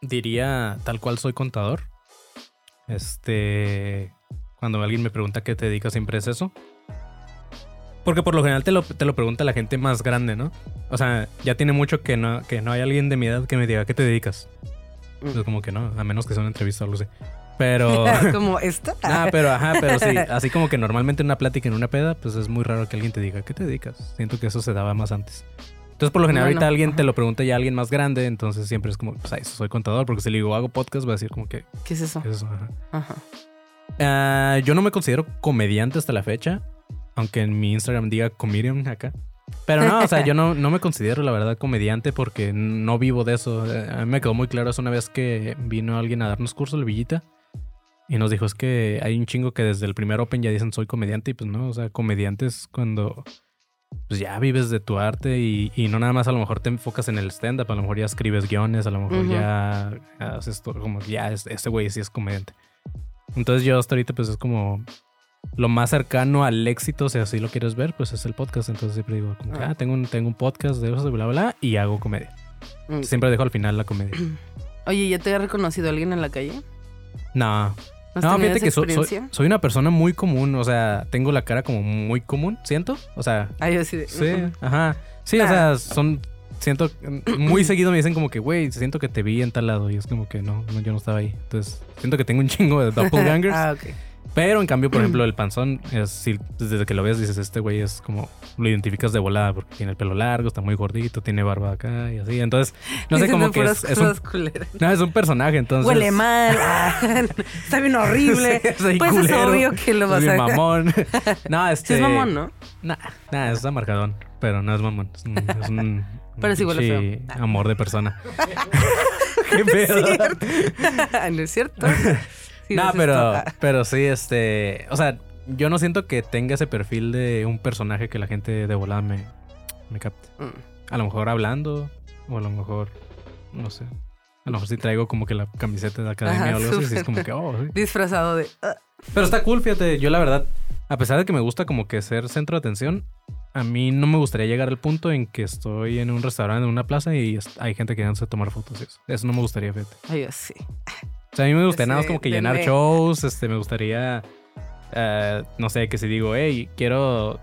[SPEAKER 2] diría tal cual soy contador. Este. Cuando alguien me pregunta qué te dedicas, siempre es eso. Porque por lo general te lo, te lo pregunta la gente más grande, ¿no? O sea, ya tiene mucho que no, que no hay alguien de mi edad que me diga, ¿qué te dedicas?
[SPEAKER 1] Mm.
[SPEAKER 2] Es como que no, a menos que sea una entrevista o algo así. Pero.
[SPEAKER 1] como esta.
[SPEAKER 2] Ah, pero ajá, pero sí. Así como que normalmente en una plática, en una peda, pues es muy raro que alguien te diga, ¿qué te dedicas? Siento que eso se daba más antes. Entonces, por lo general,
[SPEAKER 1] Bueno,
[SPEAKER 2] ahorita alguien
[SPEAKER 1] ajá.
[SPEAKER 2] te lo pregunta ya alguien más grande, entonces siempre es como, pues, ay, soy contador, porque si le digo, hago podcast, va a decir como que,
[SPEAKER 1] ¿Qué es eso?
[SPEAKER 2] ¿qué es eso? Ajá.
[SPEAKER 1] Ajá.
[SPEAKER 2] Ah, yo no me considero comediante hasta la fecha, aunque en mi Instagram diga comedian acá. Pero no, o sea, yo no, no me considero la verdad comediante porque no vivo de eso. A mí me quedó muy claro eso una vez que vino alguien a darnos curso, el Villita, y nos dijo es que hay un chingo que desde el primer Open ya dicen soy comediante y pues no, o sea, comediante es cuando pues ya vives de tu arte y, y no nada más a lo mejor te enfocas en el stand-up, a lo mejor ya escribes guiones, a lo mejor
[SPEAKER 1] Ujú.
[SPEAKER 2] ya haces todo como ya es- este güey sí es comediante. Entonces yo hasta ahorita pues es como lo más cercano al éxito, si así lo quieres ver, pues es el podcast. Entonces siempre digo como que,
[SPEAKER 1] Ah.
[SPEAKER 2] ah, tengo un, tengo un podcast de eso, bla, bla, bla, y hago comedia.
[SPEAKER 1] Mm.
[SPEAKER 2] Siempre dejo al final la comedia.
[SPEAKER 1] Oye, ¿ya te ha reconocido alguien en la calle?
[SPEAKER 2] No,
[SPEAKER 1] ¿No
[SPEAKER 2] fíjate que so- soy, soy una persona muy común, o sea, tengo la cara como muy común, siento. O sea,
[SPEAKER 1] Ah, yo
[SPEAKER 2] sí, ajá. Sí, o sea, son, siento, muy seguido me dicen como que, güey, siento que te vi en tal lado y es como que no, no, yo no estaba ahí. Entonces, siento que tengo un chingo de doppelgangers.
[SPEAKER 1] ah, ok.
[SPEAKER 2] Pero en cambio, por ejemplo, el panzón es si desde que lo ves dices, este güey es como lo identificas de volada porque tiene el pelo largo, está muy gordito, tiene barba acá y así. Entonces, no sé cómo que es, es un, no, es un personaje, entonces.
[SPEAKER 1] Huele mal, ah, está bien horrible.
[SPEAKER 2] Sí,
[SPEAKER 1] pues
[SPEAKER 2] culero,
[SPEAKER 1] es obvio que lo
[SPEAKER 2] es
[SPEAKER 1] vas
[SPEAKER 2] bien
[SPEAKER 1] a...
[SPEAKER 2] mamón. no, este.
[SPEAKER 1] Sí es mamón, ¿no?
[SPEAKER 2] Nah, nah, es amargadón, pero no es mamón. Es un, es un-
[SPEAKER 1] Pero
[SPEAKER 2] pinche
[SPEAKER 1] feo.
[SPEAKER 2] amor de persona. Qué pedo.
[SPEAKER 1] ¿No es cierto? Sí,
[SPEAKER 2] no, pero, pero sí, este. O sea, yo no siento que tenga ese perfil de un personaje que la gente de volada me, me capte.
[SPEAKER 1] mm.
[SPEAKER 2] A lo mejor hablando, o a lo mejor, no sé. A lo mejor sí traigo como que la camiseta de academia
[SPEAKER 1] Ajá,
[SPEAKER 2] o algo así, sí es como que, oh, sí.
[SPEAKER 1] Disfrazado de... ah,
[SPEAKER 2] Pero está cool, fíjate. Yo la verdad, a pesar de que me gusta como que ser centro de atención, a mí no me gustaría llegar al punto en que estoy en un restaurante, en una plaza y hay gente queriéndose tomar fotos y eso. Eso no me gustaría, fíjate.
[SPEAKER 1] Ay, yo sí.
[SPEAKER 2] O sea, a mí me gustaría nada más como que llenar shows, este, me gustaría, eh, no sé, que si digo, hey, quiero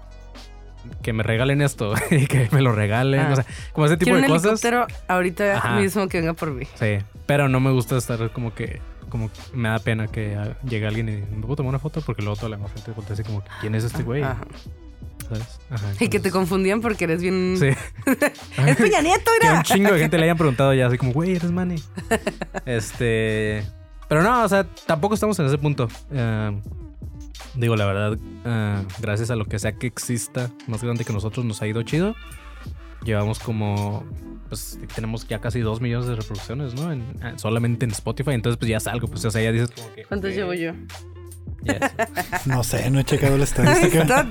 [SPEAKER 2] que me regalen esto y que me lo regalen,
[SPEAKER 1] Ah.
[SPEAKER 2] o sea, como ese tipo
[SPEAKER 1] Quiero
[SPEAKER 2] de
[SPEAKER 1] un
[SPEAKER 2] cosas.
[SPEAKER 1] helicóptero ahorita
[SPEAKER 2] Ajá.
[SPEAKER 1] mismo que venga por mí.
[SPEAKER 2] Sí, pero no me gusta estar como que, como que me da pena que ah, llegue alguien y me puedo tomar una foto porque luego toda la gente voltea así como, ¿quién es este güey?
[SPEAKER 1] Ajá.
[SPEAKER 2] ¿Sabes? Ajá,
[SPEAKER 1] Y que te confundían porque eres bien...
[SPEAKER 2] Sí.
[SPEAKER 1] Es Peña Nieto,
[SPEAKER 2] que
[SPEAKER 1] era.
[SPEAKER 2] un chingo de gente le hayan preguntado ya así como, güey, eres Manny. este. Pero no, o sea, tampoco estamos en ese punto. Eh, digo, la verdad, eh, gracias a lo que sea que exista más grande que nosotros, nos ha ido chido. Llevamos como. Pues tenemos ya casi dos millones de reproducciones, ¿no? En- solamente en Spotify. Entonces, pues ya es algo. Pues, o sea, ya dices como que.
[SPEAKER 1] ¿Cuántos llevo yo?
[SPEAKER 2] ya es-
[SPEAKER 3] No sé, no he checado la estadística.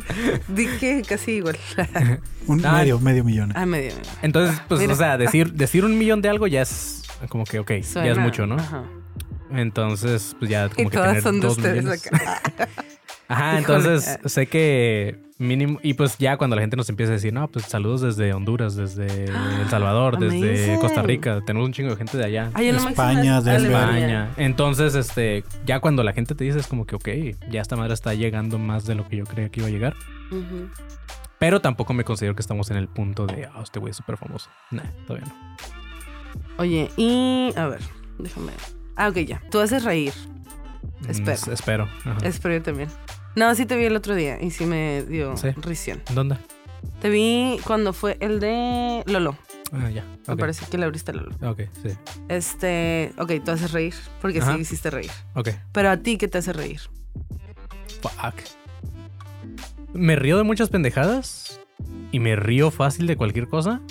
[SPEAKER 1] Dije casi igual.
[SPEAKER 3] Un
[SPEAKER 2] Ah.
[SPEAKER 3] medio, medio millón.
[SPEAKER 1] Ah, medio. medio.
[SPEAKER 2] Entonces, pues,
[SPEAKER 1] Mira.
[SPEAKER 2] o sea, decir, decir un millón de algo ya es como que, ok, ya es mucho, ¿no?
[SPEAKER 1] Ajá.
[SPEAKER 2] Entonces, pues ya
[SPEAKER 1] Y
[SPEAKER 2] como que
[SPEAKER 1] todas
[SPEAKER 2] tener
[SPEAKER 1] son de
[SPEAKER 2] dos
[SPEAKER 1] ustedes
[SPEAKER 2] millones.
[SPEAKER 1] acá.
[SPEAKER 2] Ajá,
[SPEAKER 1] Híjole.
[SPEAKER 2] entonces sé que mínimo, y pues ya cuando la gente nos empieza a decir, no, pues saludos desde Honduras, desde El Salvador, desde
[SPEAKER 1] Amazing.
[SPEAKER 2] Costa Rica, tenemos un chingo de gente de allá.
[SPEAKER 1] Ah, nomás
[SPEAKER 3] España.
[SPEAKER 1] Alemania.
[SPEAKER 2] España. Entonces, este, ya cuando la gente te dice es como que, ok, ya esta madre está llegando más de lo que yo creía que iba a llegar. Pero tampoco me considero que estamos en el punto de, ah, este güey es súper famoso. Nah, todavía no.
[SPEAKER 1] Oye, y a ver, déjame. Ah, ok, ya. Tú haces reír. Espero.
[SPEAKER 2] Mm, espero. Ajá.
[SPEAKER 1] Espero yo también. No, sí te vi el otro día y sí me dio
[SPEAKER 2] Sí.
[SPEAKER 1] risión.
[SPEAKER 2] ¿Dónde?
[SPEAKER 1] Te vi cuando fue el de Lolo.
[SPEAKER 2] Ah, ya.
[SPEAKER 1] Me parece que le abriste a Lolo.
[SPEAKER 2] Ok, sí.
[SPEAKER 1] Este, ok, tú haces reír porque
[SPEAKER 2] Ajá.
[SPEAKER 1] sí hiciste reír.
[SPEAKER 2] Ok.
[SPEAKER 1] Pero a ti, ¿qué te hace reír?
[SPEAKER 2] Fuck. Me río de muchas pendejadas y me río fácil de cualquier cosa,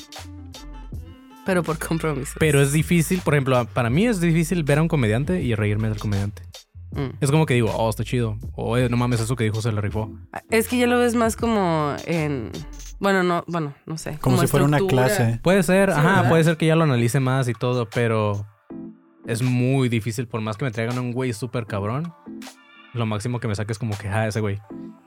[SPEAKER 1] Pero por compromiso.
[SPEAKER 2] pero es difícil, por ejemplo, para mí es difícil ver a un comediante y reírme del comediante.
[SPEAKER 1] Mm.
[SPEAKER 2] Es como que digo, oh, está chido. O "Eh, no mames, eso que dijo se le rifó.
[SPEAKER 1] Es que ya lo ves más como en. Bueno, no, bueno, no sé.
[SPEAKER 3] Como si fuera una clase.
[SPEAKER 2] Puede ser,
[SPEAKER 1] Sí,
[SPEAKER 2] ajá,
[SPEAKER 1] ¿verdad?
[SPEAKER 2] puede ser que ya lo analice más y todo, pero es muy difícil. Por más que me traigan a un güey súper cabrón, lo máximo que me saque es como que, ah, ese güey.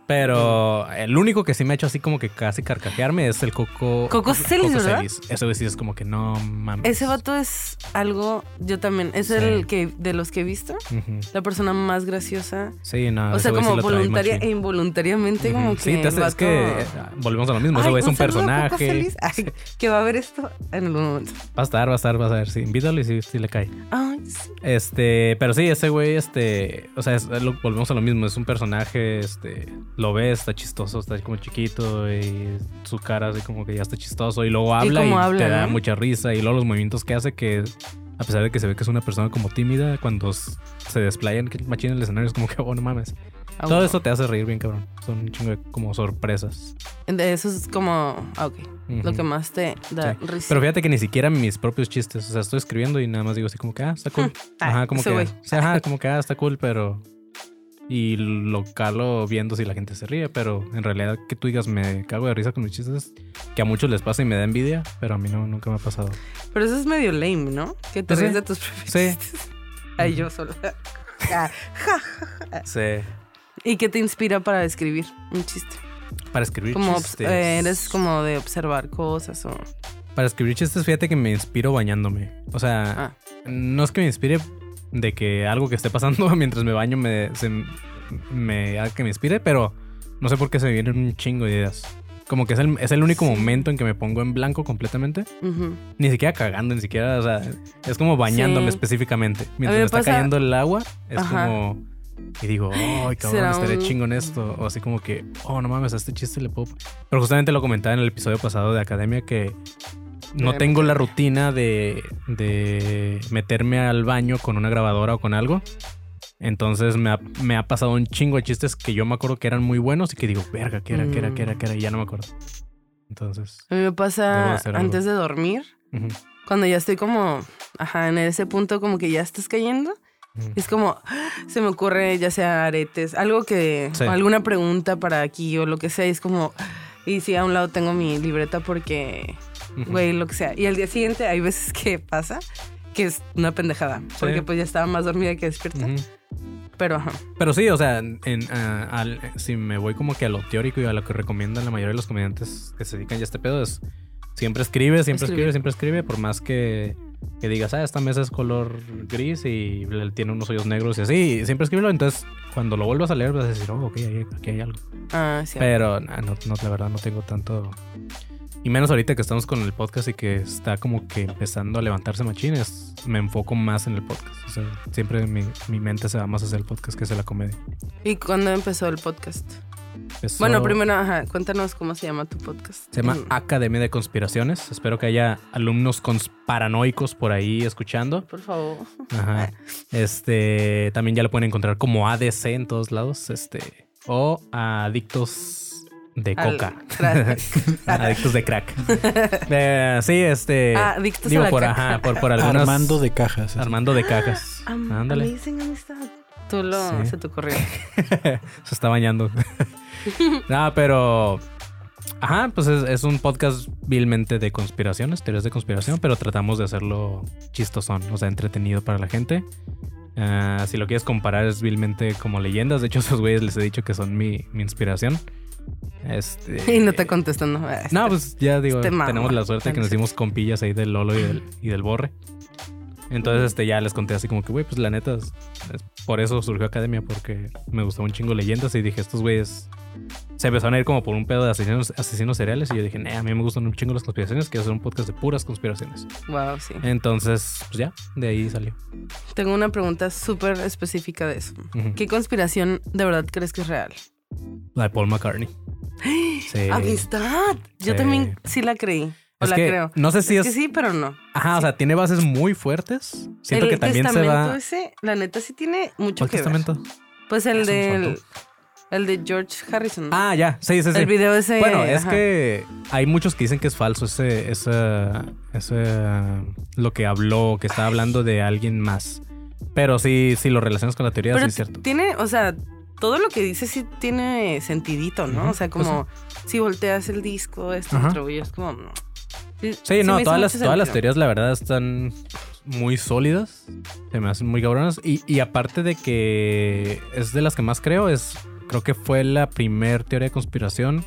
[SPEAKER 2] Pero el único que sí me ha hecho así como que casi carcajearme es el Coco.
[SPEAKER 1] Coco Celis, ¿verdad?
[SPEAKER 2] Celis. Ese güey sí es como que no mames.
[SPEAKER 1] Ese vato es algo. Yo también. Es
[SPEAKER 2] Sí.
[SPEAKER 1] el que de los que he visto. La persona más graciosa.
[SPEAKER 2] Sí, no.
[SPEAKER 1] o
[SPEAKER 2] Ah,
[SPEAKER 1] sea,
[SPEAKER 2] sí
[SPEAKER 1] como
[SPEAKER 2] trae
[SPEAKER 1] voluntaria e involuntariamente,
[SPEAKER 2] Ujú.
[SPEAKER 1] como que.
[SPEAKER 2] Sí, te hace-
[SPEAKER 1] el
[SPEAKER 2] es que
[SPEAKER 1] vato-
[SPEAKER 2] eh, volvemos a lo mismo. Ese güey es un
[SPEAKER 1] Coco
[SPEAKER 2] personaje.
[SPEAKER 1] Celis. Ay, que va a ver esto en algún momento.
[SPEAKER 2] Va a estar, va a estar, va a estar. Sí, invítalo y sí, sí le cae.
[SPEAKER 1] Ay, sí.
[SPEAKER 2] Este, pero sí, ese güey, este, o sea, es- lo- volvemos a lo mismo, es un personaje, este, lo ves, está chistoso, está como chiquito y su cara así como que ya está chistoso y luego habla y,
[SPEAKER 1] habla,
[SPEAKER 2] te da
[SPEAKER 1] ¿no?
[SPEAKER 2] mucha risa y luego los movimientos que hace que A pesar de que se ve que es una persona como tímida, cuando se desplayan que machina en el escenario es como que, oh, no mames.
[SPEAKER 1] Ah,
[SPEAKER 2] Todo
[SPEAKER 1] wow.
[SPEAKER 2] eso te hace reír bien, cabrón. Son un chingo de como sorpresas.
[SPEAKER 1] De Eso es como, ah, ok, lo que más te da
[SPEAKER 2] Sí.
[SPEAKER 1] risa.
[SPEAKER 2] Pero fíjate que ni siquiera mis propios chistes. O sea, estoy escribiendo y nada más digo así como que, ah, está cool.
[SPEAKER 1] Ah,
[SPEAKER 2] Ajá, como que. ajá, como que, ah, está cool, pero. Y lo calo viendo si la gente se ríe, pero en realidad que tú digas me cago de risa con mis chistes, que a muchos les pasa y me da envidia, pero a mí no, nunca me ha pasado.
[SPEAKER 1] Pero eso es medio lame, ¿no? Que te
[SPEAKER 2] Pues sí.
[SPEAKER 1] ríes de tus propios
[SPEAKER 2] Sí.
[SPEAKER 1] chistes. Ay, yo ja.
[SPEAKER 2] Sí.
[SPEAKER 1] ¿Y qué te inspira para escribir un chiste?
[SPEAKER 2] Para escribir
[SPEAKER 1] Como
[SPEAKER 2] chistes.
[SPEAKER 1] eh, eres como de observar cosas o...
[SPEAKER 2] Para escribir chistes, fíjate que me inspiro bañándome. O sea,
[SPEAKER 1] Ah,
[SPEAKER 2] no es que me inspire de que algo que esté pasando mientras me baño me, se- me haga que me inspire, pero no sé por qué se me vienen un chingo de ideas. Como que es el, es el único momento en que me pongo en blanco completamente.
[SPEAKER 1] ujú.
[SPEAKER 2] Ni siquiera cagando, ni siquiera, o sea, es como bañándome
[SPEAKER 1] Sí.
[SPEAKER 2] específicamente. Mientras
[SPEAKER 1] me
[SPEAKER 2] está
[SPEAKER 1] pasa-
[SPEAKER 2] cayendo el agua, es
[SPEAKER 1] Ajá.
[SPEAKER 2] como... Y digo, ay, cabrón, estaré
[SPEAKER 1] un-
[SPEAKER 2] chingo en esto. O así como que, oh, no mames, a este chiste le puedo... Pero justamente lo comentaba en el episodio pasado de Academia que no tengo la rutina de, de meterme al baño con una grabadora o con algo. Entonces me ha, me ha pasado un chingo de chistes que yo me acuerdo que eran muy buenos y que digo, verga, ¿qué era, qué era, qué era? Y ya no me acuerdo. Entonces,
[SPEAKER 1] A mí me pasa antes de dormir, cuando ya estoy como, ajá, en ese punto como que ya estás cayendo. Es como, se me ocurre ya sea aretes, algo que,
[SPEAKER 2] Sí.
[SPEAKER 1] alguna pregunta para aquí o lo que sea. es como, y sí, a un lado tengo mi libreta porque. Güey, lo que sea. Y al día siguiente hay veces que pasa que es una pendejada, porque pues ya estaba más dormida que despierta. Pero ajá,
[SPEAKER 2] Pero sí, o sea, en, ah, al- si me voy como que a lo teórico y a lo que recomiendan la mayoría de los comediantes que se dedican ya a este pedo es siempre escribe, siempre escribe, siempre escribe, por más que, que digas, ah, esta mesa es color gris y tiene unos hoyos negros y así, siempre escríbelo, entonces cuando lo vuelvas a leer vas a decir, oh, ok, aquí hay algo.
[SPEAKER 1] ah, sí.
[SPEAKER 2] Pero nah, no, no, la verdad no tengo tanto... Y menos ahorita que estamos con el podcast y que está como que empezando a levantarse machines, me enfoco más en el podcast. O sea, siempre mi, mi mente se va más hacia el podcast que hacia la comedia.
[SPEAKER 1] ¿Y cuándo empezó el podcast?
[SPEAKER 2] Empezó-
[SPEAKER 1] Bueno, primero, ajá, cuéntanos cómo se llama tu podcast.
[SPEAKER 2] Se llama
[SPEAKER 1] Mm.
[SPEAKER 2] Academia de Conspiraciones. Espero que haya alumnos paranoicos por ahí escuchando.
[SPEAKER 1] Por favor.
[SPEAKER 2] Ajá. Este también ya lo pueden encontrar como ADC en todos lados. Este. O Adictos de
[SPEAKER 1] Al
[SPEAKER 2] Coca.
[SPEAKER 1] crack.
[SPEAKER 2] Adictos de crack. Eh, sí, este.
[SPEAKER 1] Ah, adictos a
[SPEAKER 2] digo,
[SPEAKER 1] la
[SPEAKER 2] por,
[SPEAKER 1] caca.
[SPEAKER 2] ajá, por, por algunas.
[SPEAKER 3] Armando de cajas. así.
[SPEAKER 2] Armando de cajas.
[SPEAKER 1] Am-
[SPEAKER 2] Ándale.
[SPEAKER 1] Amazing amistad. Tú lo
[SPEAKER 2] Sí.
[SPEAKER 1] se te ocurrió.
[SPEAKER 2] Se está bañando. Nada, pero. Ajá, pues es, es un podcast vilmente de conspiraciones, teorías de conspiración, pero tratamos de hacerlo chistosón, o sea, entretenido para la gente. Ah, si lo quieres comparar, es vilmente como leyendas. De hecho, esos güeyes les he dicho que son mi, mi inspiración. Este.
[SPEAKER 1] Y no te contestan, no. Ah,
[SPEAKER 2] No, pues ya digo,
[SPEAKER 1] Este mamón.
[SPEAKER 2] tenemos la suerte que nos hicimos compillas ahí del Lolo y del, y del Borre. Entonces, este, ya les conté así como que, güey, pues la neta, es- es- por eso surgió Academia, porque me gustó un chingo leyendas y dije, estos güeyes se empezaron a ir como por un pedo de asesinos, asesinos seriales y yo dije, a mí me gustan un chingo las conspiraciones, quiero hacer un podcast de puras conspiraciones.
[SPEAKER 1] Wow, sí.
[SPEAKER 2] Entonces, pues ya, de ahí salió.
[SPEAKER 1] Tengo una pregunta súper específica de eso. ¿Qué conspiración de verdad crees que es real?
[SPEAKER 2] La de Paul McCartney. Sí.
[SPEAKER 1] ¡Amistad! Yo
[SPEAKER 2] Sí.
[SPEAKER 1] también sí la creí. O
[SPEAKER 2] Es
[SPEAKER 1] la
[SPEAKER 2] que
[SPEAKER 1] creo.
[SPEAKER 2] no sé si
[SPEAKER 1] Es
[SPEAKER 2] es...
[SPEAKER 1] que sí, pero no.
[SPEAKER 2] Ajá, o sea, tiene bases muy fuertes. Siento
[SPEAKER 1] el
[SPEAKER 2] que también se
[SPEAKER 1] testamento
[SPEAKER 2] va...
[SPEAKER 1] ese, la neta sí tiene mucho
[SPEAKER 2] ¿Cuál
[SPEAKER 1] que ver.
[SPEAKER 2] testamento?
[SPEAKER 1] Pues el
[SPEAKER 2] Ah,
[SPEAKER 1] del el de George Harrison.
[SPEAKER 2] Ah, ya, sí, sí, sí.
[SPEAKER 1] el video ese.
[SPEAKER 2] Bueno, es
[SPEAKER 1] ajá.
[SPEAKER 2] que hay muchos que dicen que es falso ese, ese, ese, lo que habló, que está hablando de alguien más. Pero sí, si lo relacionas con la teoría,
[SPEAKER 1] Pero
[SPEAKER 2] sí es cierto.
[SPEAKER 1] tiene, o sea, todo lo que dice sí tiene sentidito, ¿no? O sea,
[SPEAKER 2] pues
[SPEAKER 1] como si volteas el disco, esto, otro, y es como. Sí,
[SPEAKER 2] Sí, no, todas las, todas las teorías, la verdad, están muy sólidas. Se me hacen muy cabronas. Y, y aparte de que es de las que más creo, es creo que fue la primer teoría de conspiración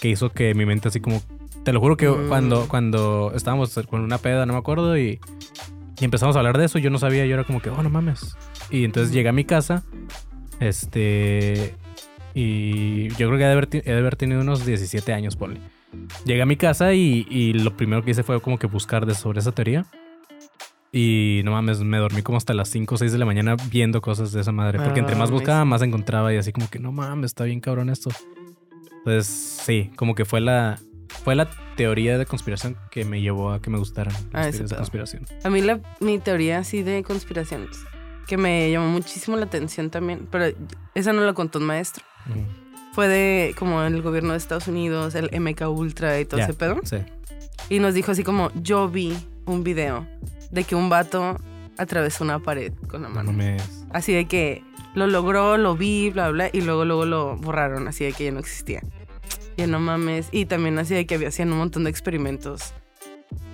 [SPEAKER 2] que hizo que mi mente así como... Te lo juro que
[SPEAKER 1] Mm.
[SPEAKER 2] cuando, cuando estábamos con una peda, no me acuerdo, y, y empezamos a hablar de eso, yo no sabía, yo era como que, oh, no mames. Y entonces llegué a mi casa, este... Y yo creo que he de haber, he de haber tenido unos 17 años, ponle. Llegué a mi casa y, y lo primero que hice fue como que buscar de sobre esa teoría. Y no mames, me dormí como hasta las 5 o 6 de la mañana viendo cosas de esa madre. Porque entre
[SPEAKER 1] Ah,
[SPEAKER 2] más buscaba, más encontraba. Y así como que no mames, está bien cabrón esto. Entonces, sí, como que fue la, fue la teoría de conspiración que me llevó a que me gustaran
[SPEAKER 1] Ah,
[SPEAKER 2] las
[SPEAKER 1] ese
[SPEAKER 2] teorías de conspiración.
[SPEAKER 1] A mí la, mi teoría así de conspiraciones, que me llamó muchísimo la atención también, pero esa no la contó un maestro.
[SPEAKER 2] Ujú.
[SPEAKER 1] Fue de como el gobierno de Estados Unidos, el MK Ultra y todo
[SPEAKER 2] Ya,
[SPEAKER 1] ese pedo.
[SPEAKER 2] Sí.
[SPEAKER 1] Y nos dijo así como, yo vi un video de que un vato atravesó una pared con la
[SPEAKER 2] No
[SPEAKER 1] mano.
[SPEAKER 2] mames.
[SPEAKER 1] Así de que lo logró, lo vi, bla, bla, y luego, luego lo borraron, así de que ya no existía. Ya no mames. Y también así de que había hacían un montón de experimentos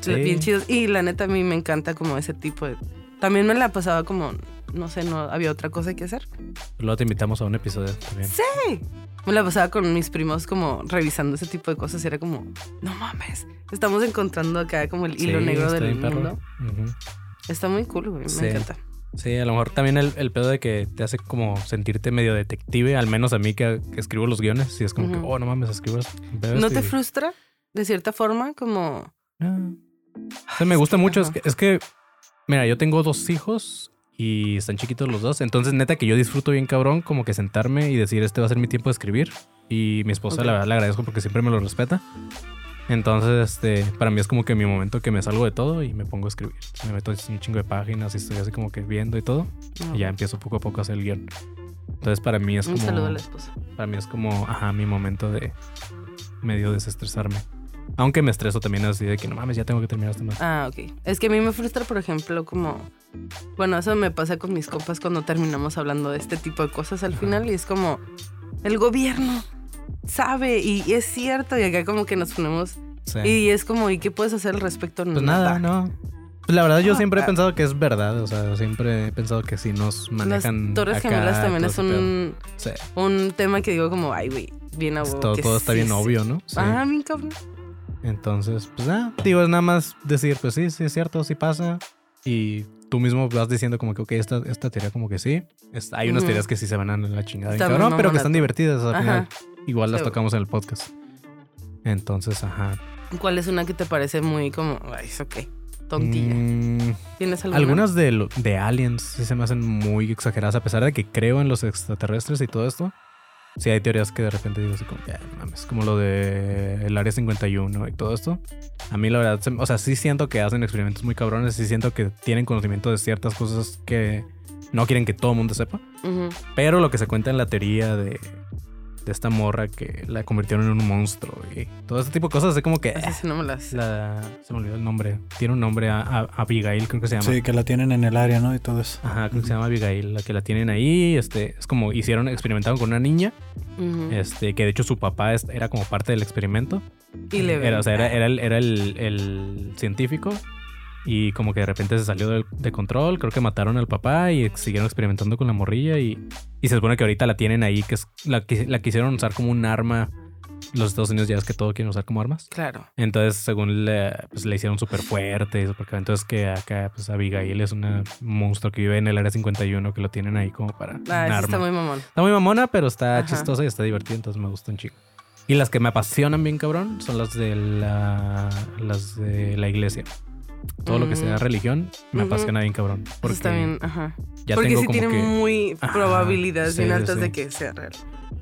[SPEAKER 2] Sí.
[SPEAKER 1] bien chidos. Y la neta a mí me encanta como ese tipo de... También me la pasaba como, no sé, no había otra cosa que hacer.
[SPEAKER 2] Luego te invitamos a un episodio también.
[SPEAKER 1] Sí. Me la pasaba con mis primos como revisando ese tipo de cosas y era como, no mames, estamos encontrando acá como el hilo
[SPEAKER 2] Sí,
[SPEAKER 1] negro del mundo. Está muy cool, güey, me
[SPEAKER 2] Sí.
[SPEAKER 1] encanta.
[SPEAKER 2] Sí, a lo mejor también el, el pedo de que te hace como sentirte medio detective, al menos a mí que, que escribo los guiones, y es como que, oh, no mames, escribo
[SPEAKER 1] ¿No te
[SPEAKER 2] y-
[SPEAKER 1] frustra de cierta forma como...
[SPEAKER 2] Ah. O sea, me gusta mucho. Es
[SPEAKER 1] Ajá.
[SPEAKER 2] que, es que, mira, yo tengo dos hijos y están chiquitos los dos. Entonces, neta, que yo disfruto bien cabrón, como que sentarme y decir, este va a ser mi tiempo de escribir. Y mi esposa, la verdad, le agradezco porque siempre me lo respeta. Entonces, este, para mí es como que mi momento que me salgo de todo y me pongo a escribir. Me meto un chingo de páginas y estoy así como que viendo y todo. Y ya empiezo poco a poco a hacer el guion. Entonces, para mí es
[SPEAKER 1] Un
[SPEAKER 2] como.
[SPEAKER 1] saludo a la esposa.
[SPEAKER 2] Para mí es como, ajá, mi momento de medio desestresarme. Aunque me estreso también así de que no mames, ya tengo que terminar este más.
[SPEAKER 1] Ah, ok. Es que a mí me frustra, por ejemplo, como... Bueno, eso me pasa con mis compas cuando terminamos hablando de este tipo de cosas al
[SPEAKER 2] Ajá.
[SPEAKER 1] final y es como, el gobierno sabe y, es cierto y acá como que nos ponemos...
[SPEAKER 2] Sí.
[SPEAKER 1] Y es como, ¿y qué puedes hacer al respecto?
[SPEAKER 2] Pues nada, no. Pues la verdad yo
[SPEAKER 1] No,
[SPEAKER 2] siempre he
[SPEAKER 1] ah.
[SPEAKER 2] pensado que es verdad, o sea, siempre he pensado que si nos
[SPEAKER 1] Las
[SPEAKER 2] manejan
[SPEAKER 1] Torres
[SPEAKER 2] acá,
[SPEAKER 1] Gemelas también es un,
[SPEAKER 2] Sí,
[SPEAKER 1] un tema que digo como, ay, güey, bien huevo
[SPEAKER 2] todo, todo está
[SPEAKER 1] sí
[SPEAKER 2] bien obvio, ¿no? Sí.
[SPEAKER 1] Ah, bien cabrón.
[SPEAKER 2] Entonces, pues nada, digo, es nada más decir, pues sí, sí es cierto, sí pasa. Y tú mismo vas diciendo como que, ok, esta, esta teoría como que sí. Es- hay unas teorías que sí se van a la chingada, bien cabrón, pero que están divertidas al final. Igual las tocamos en el podcast. Entonces, ajá.
[SPEAKER 1] ¿Cuál es una que te parece muy como, ay, es ok, tontilla?
[SPEAKER 2] Mm,
[SPEAKER 1] ¿Tienes alguna?
[SPEAKER 2] Algunas de, de aliens sí se me hacen muy exageradas, a pesar de que creo en los extraterrestres y todo esto. Sí, hay teorías que de repente digo así como, ya, mames, como lo de el Área 51 y todo esto. A mí la verdad, o sea, sí siento que hacen experimentos muy cabrones, sí siento que tienen conocimiento de ciertas cosas que no quieren que todo el mundo sepa. Pero lo que se cuenta en la teoría de, de esta morra que la convirtieron en un monstruo y todo ese tipo de cosas, es como que...
[SPEAKER 1] Esa sí no me las...
[SPEAKER 2] la, se me olvidó el nombre. Tiene un nombre, a, a- Abigail creo que se llama.
[SPEAKER 3] Sí, que la tienen en el área, ¿no? Y todo eso.
[SPEAKER 2] Ajá, creo que se llama Abigail, la que la tienen ahí. Este, es como hicieron, experimentaron con una niña, este, que de hecho su papá era como parte del experimento.
[SPEAKER 1] Y le
[SPEAKER 2] Era, o sea, era, era el, era el, el científico. Y como que de repente se salió de, control, creo que mataron al papá y siguieron experimentando con la morrilla y, y se supone que ahorita la tienen ahí, que es la, que la quisieron usar como un arma. Los Estados Unidos ya es que todo quieren usar como armas.
[SPEAKER 1] Claro.
[SPEAKER 2] Entonces, según le, pues, le hicieron súper fuerte y cabrón. Entonces, que acá, pues Abigail es una un monstruo que vive en el área 51 que lo tienen ahí como para.
[SPEAKER 1] Ah,
[SPEAKER 2] un arma.
[SPEAKER 1] está muy mamón.
[SPEAKER 2] Está muy mamona, pero está
[SPEAKER 1] Ajá.
[SPEAKER 2] chistosa y está divertida, entonces me gusta un chico. Y las que me apasionan bien cabrón son las de la, las de la iglesia. Todo lo que sea religión me
[SPEAKER 1] Ujú.
[SPEAKER 2] apasiona bien cabrón. Porque
[SPEAKER 1] está bien, ajá.
[SPEAKER 2] ya
[SPEAKER 1] Porque
[SPEAKER 2] tengo
[SPEAKER 1] sí
[SPEAKER 2] como
[SPEAKER 1] tiene
[SPEAKER 2] que...
[SPEAKER 1] muy
[SPEAKER 2] Ajá,
[SPEAKER 1] probabilidades
[SPEAKER 2] sí,
[SPEAKER 1] bien altas
[SPEAKER 2] sí.
[SPEAKER 1] de que sea real.